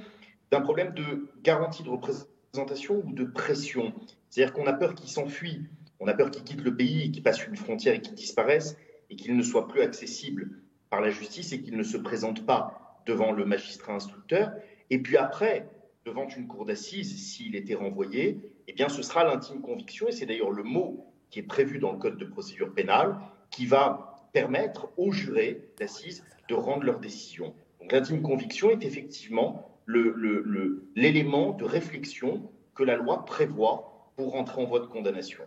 d'un problème de garantie de représentation ou de pression. C'est-à-dire qu'on a peur qu'il s'enfuit, on a peur qu'il quitte le pays, qu'il passe une frontière et qu'il disparaisse, et qu'il ne soit plus accessible par la justice et qu'il ne se présente pas devant le magistrat instructeur. Et puis après, devant une cour d'assises, s'il était renvoyé, eh bien, ce sera l'intime conviction, et c'est d'ailleurs le mot qui est prévu dans le Code de procédure pénale, qui va permettre aux jurés d'assises de rendre leur décision. L'intime conviction est effectivement l'élément de réflexion que la loi prévoit pour rentrer en voie de condamnation.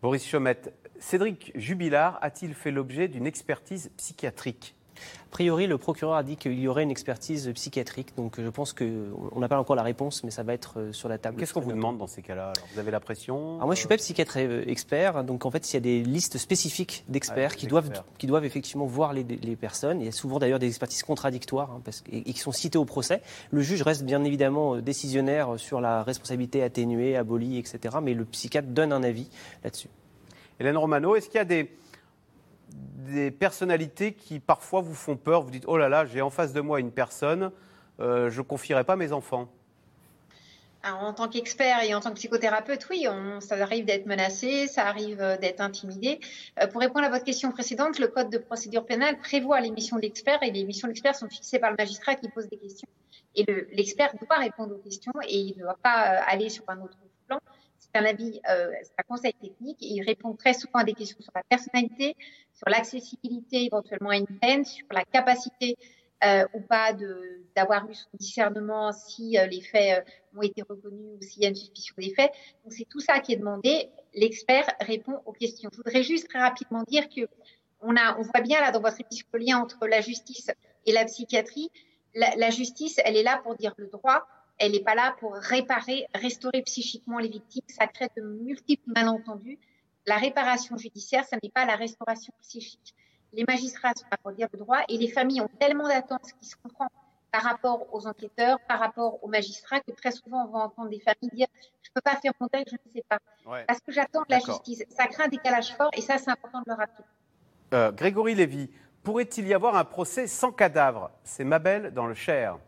Boris Chomette, Cédric Jubilard a-t-il fait l'objet d'une expertise psychiatrique? A priori, le procureur a dit qu'il y aurait une expertise psychiatrique, donc je pense qu'on n'a pas encore la réponse, mais ça va être euh, sur la table. Qu'est-ce qu'on vous demande dans ces cas-là? Vous avez la pression Alors moi, je suis pas psychiatre euh, expert, donc en fait, il y a des listes spécifiques d'experts Ah, qui doivent qui doivent effectivement voir les, les personnes. Il y a souvent d'ailleurs des expertises contradictoires hein, parce, et, et qui sont citées au procès. Le juge reste bien évidemment euh, décisionnaire sur la responsabilité atténuée, abolie, etc. Mais le psychiatre donne un avis là-dessus. Hélène Romano, est-ce qu'il y a des, des personnalités qui parfois vous font peur Vous dites, oh là là, j'ai en face de moi une personne, euh, je ne confierai pas mes enfants. En tant qu'expert et en tant que psychothérapeute, oui, ça arrive d'être menacé, ça arrive d'être intimidé. Euh, pour répondre à votre question précédente, le code de procédure pénale prévoit les missions de l'expert et les missions de l'expert sont fixées par le magistrat qui pose des questions. Et le- l'expert doit répondre aux questions et il ne doit pas euh, aller sur un autre. C'est un avis, euh, un conseil technique et il répond très souvent à des questions sur la personnalité, sur l'accessibilité éventuellement à une peine, sur la capacité euh, ou pas de d'avoir eu son discernement si euh, les faits euh, ont été reconnus ou s'il y a une suspicion des faits. Donc c'est tout ça qui est demandé. L'expert répond aux questions. Je voudrais juste très rapidement dire que on a, on voit bien là dans votre émission le lien entre la justice et la psychiatrie. La, la justice, elle est là pour dire le droit. Elle n'est pas là pour réparer, restaurer psychiquement les victimes. Ça crée de multiples malentendus. La réparation judiciaire, ça n'est pas la restauration psychique. Les magistrats sont là pour dire le droit et les familles ont tellement d'attentes, ce qui se comprend par rapport aux enquêteurs, par rapport aux magistrats, que très souvent on va entendre des familles dire je ne peux pas faire mon deuil, je ne sais pas. Ouais. Parce que j'attends de la justice. Ça crée un décalage fort et ça, c'est important de le rappeler. Euh, Grégory Lévy, pourrait-il y avoir un procès sans cadavre? C'est Mabel dans le Cher.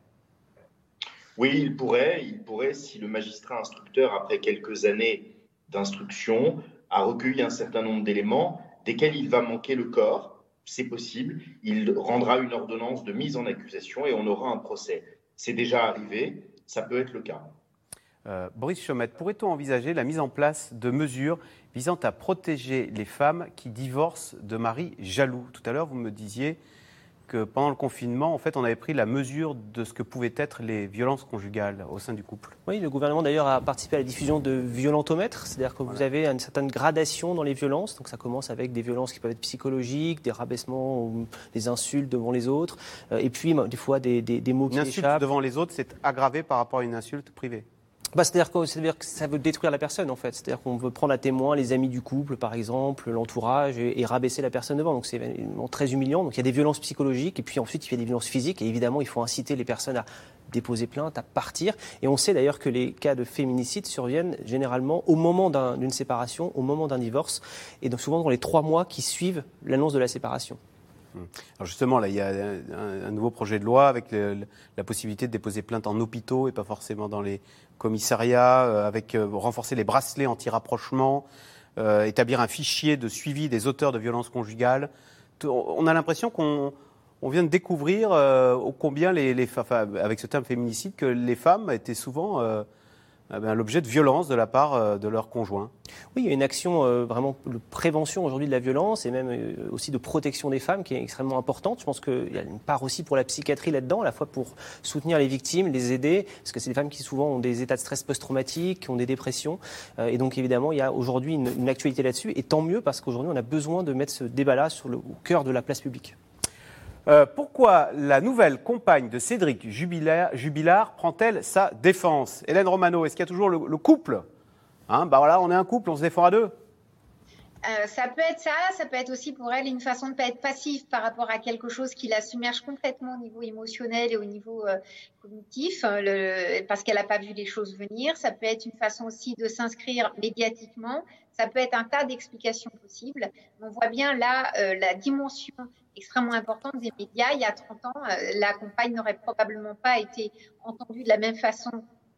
Oui, il pourrait, il pourrait si le magistrat instructeur, après quelques années d'instruction, a recueilli un certain nombre d'éléments desquels il va manquer le corps. C'est possible. Il rendra une ordonnance de mise en accusation et on aura un procès. C'est déjà arrivé, ça peut être le cas. Euh, Boris Chaumette, pourrait-on envisager la mise en place de mesures visant à protéger les femmes qui divorcent de maris jaloux? Tout à l'heure, vous me disiez que pendant le confinement, en fait, on avait pris la mesure de ce que pouvaient être les violences conjugales au sein du couple. Oui, le gouvernement d'ailleurs a participé à la diffusion de violentomètres, c'est-à-dire que vous avez une certaine gradation dans les violences. Donc ça commence avec des violences qui peuvent être psychologiques, des rabaissements, ou des insultes devant les autres, euh, et puis des fois des, des, des mots une qui insulte échappent. devant les autres, c'est aggravé par rapport à une insulte privée. Bah, c'est-à-dire que, ça veut détruire la personne, en fait. C'est-à-dire qu'on veut prendre à témoin les amis du couple, par exemple, l'entourage, et, rabaisser la personne devant. Donc c'est très humiliant. Donc il y a des violences psychologiques, et puis ensuite il y a des violences physiques. Et évidemment, il faut inciter les personnes à déposer plainte, à partir. Et on sait d'ailleurs que les cas de féminicide surviennent généralement au moment d'un- d'une séparation, au moment d'un divorce, et donc souvent dans les trois mois qui suivent l'annonce de la séparation. Alors justement, là, il y a un, nouveau projet de loi avec la possibilité de déposer plainte en hôpitaux et pas forcément dans les commissariats, euh, avec euh, renforcer les bracelets anti-rapprochement, euh, établir un fichier de suivi des auteurs de violences conjugales. On a l'impression qu'on on vient de découvrir combien les, les avec ce terme féminicide que les femmes étaient souvent l'objet de violences de la part euh, de leurs conjoints. Oui, il y a une action euh, vraiment de prévention aujourd'hui de la violence et même euh, aussi de protection des femmes qui est extrêmement importante. Je pense qu'il y a une part aussi pour la psychiatrie là-dedans, à la fois pour soutenir les victimes, les aider, parce que c'est des femmes qui souvent ont des états de stress post-traumatiques, qui ont des dépressions. Et donc évidemment, il y a aujourd'hui une, actualité là-dessus. Et tant mieux parce qu'aujourd'hui, on a besoin de mettre ce débat-là au cœur de la place publique. Euh, pourquoi la nouvelle compagne de Cédric Jubilard, prend-elle sa défense? Hélène Romano, est-ce qu'il y a toujours le, le couple? Hein, Bah voilà, on est un couple, on se défend à deux. Euh, ça peut être ça, ça peut être aussi pour elle une façon de ne pas être passive par rapport à quelque chose qui la submerge complètement au niveau émotionnel et au niveau euh, cognitif, hein, parce qu'elle n'a pas vu les choses venir. Ça peut être une façon aussi de s'inscrire médiatiquement. Ça peut être un tas d'explications possibles. On voit bien là euh, la dimension extrêmement importante des médias. Il y a 30 ans, la compagne n'aurait probablement pas été entendue de la même façon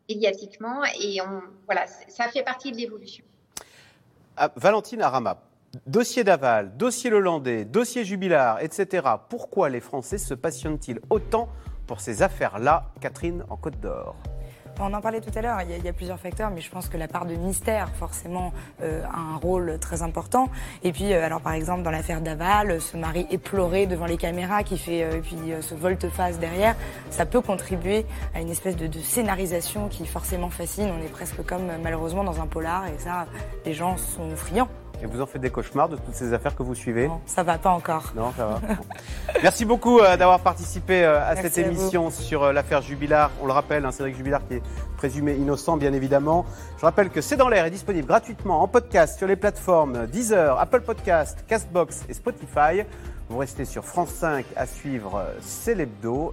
médiatiquement. Et voilà, ça fait partie de l'évolution. Ah, Valentine Arama, dossier Daval, dossier Lelandais, dossier Jubilard, etc. Pourquoi les Français se passionnent-ils autant pour ces affaires-là Catherine en Côte d'Or? On en parlait tout à l'heure, il, y a- plusieurs facteurs, mais je pense que la part de mystère, forcément, euh, a un rôle très important. Et puis, euh, alors par exemple, dans l'affaire Daval, ce mari éploré devant les caméras qui fait euh, puis euh, ce volte-face derrière, ça peut contribuer à une espèce de, de scénarisation qui forcément fascine. On est presque comme malheureusement dans un polar, et ça, les gens sont friands. Et vous en faites des cauchemars de toutes ces affaires que vous suivez Ça va pas encore. Non, ça va. Merci beaucoup euh, d'avoir participé euh, à Merci cette à vous. émission sur euh, l'affaire Jubilard. On le rappelle, hein, Cédric Jubilard qui est présumé innocent, bien évidemment. Je rappelle que C'est dans l'air est disponible gratuitement en podcast sur les plateformes Deezer, Apple Podcast, Castbox et Spotify. Vous restez sur France 5 à suivre C'est l'hebdo.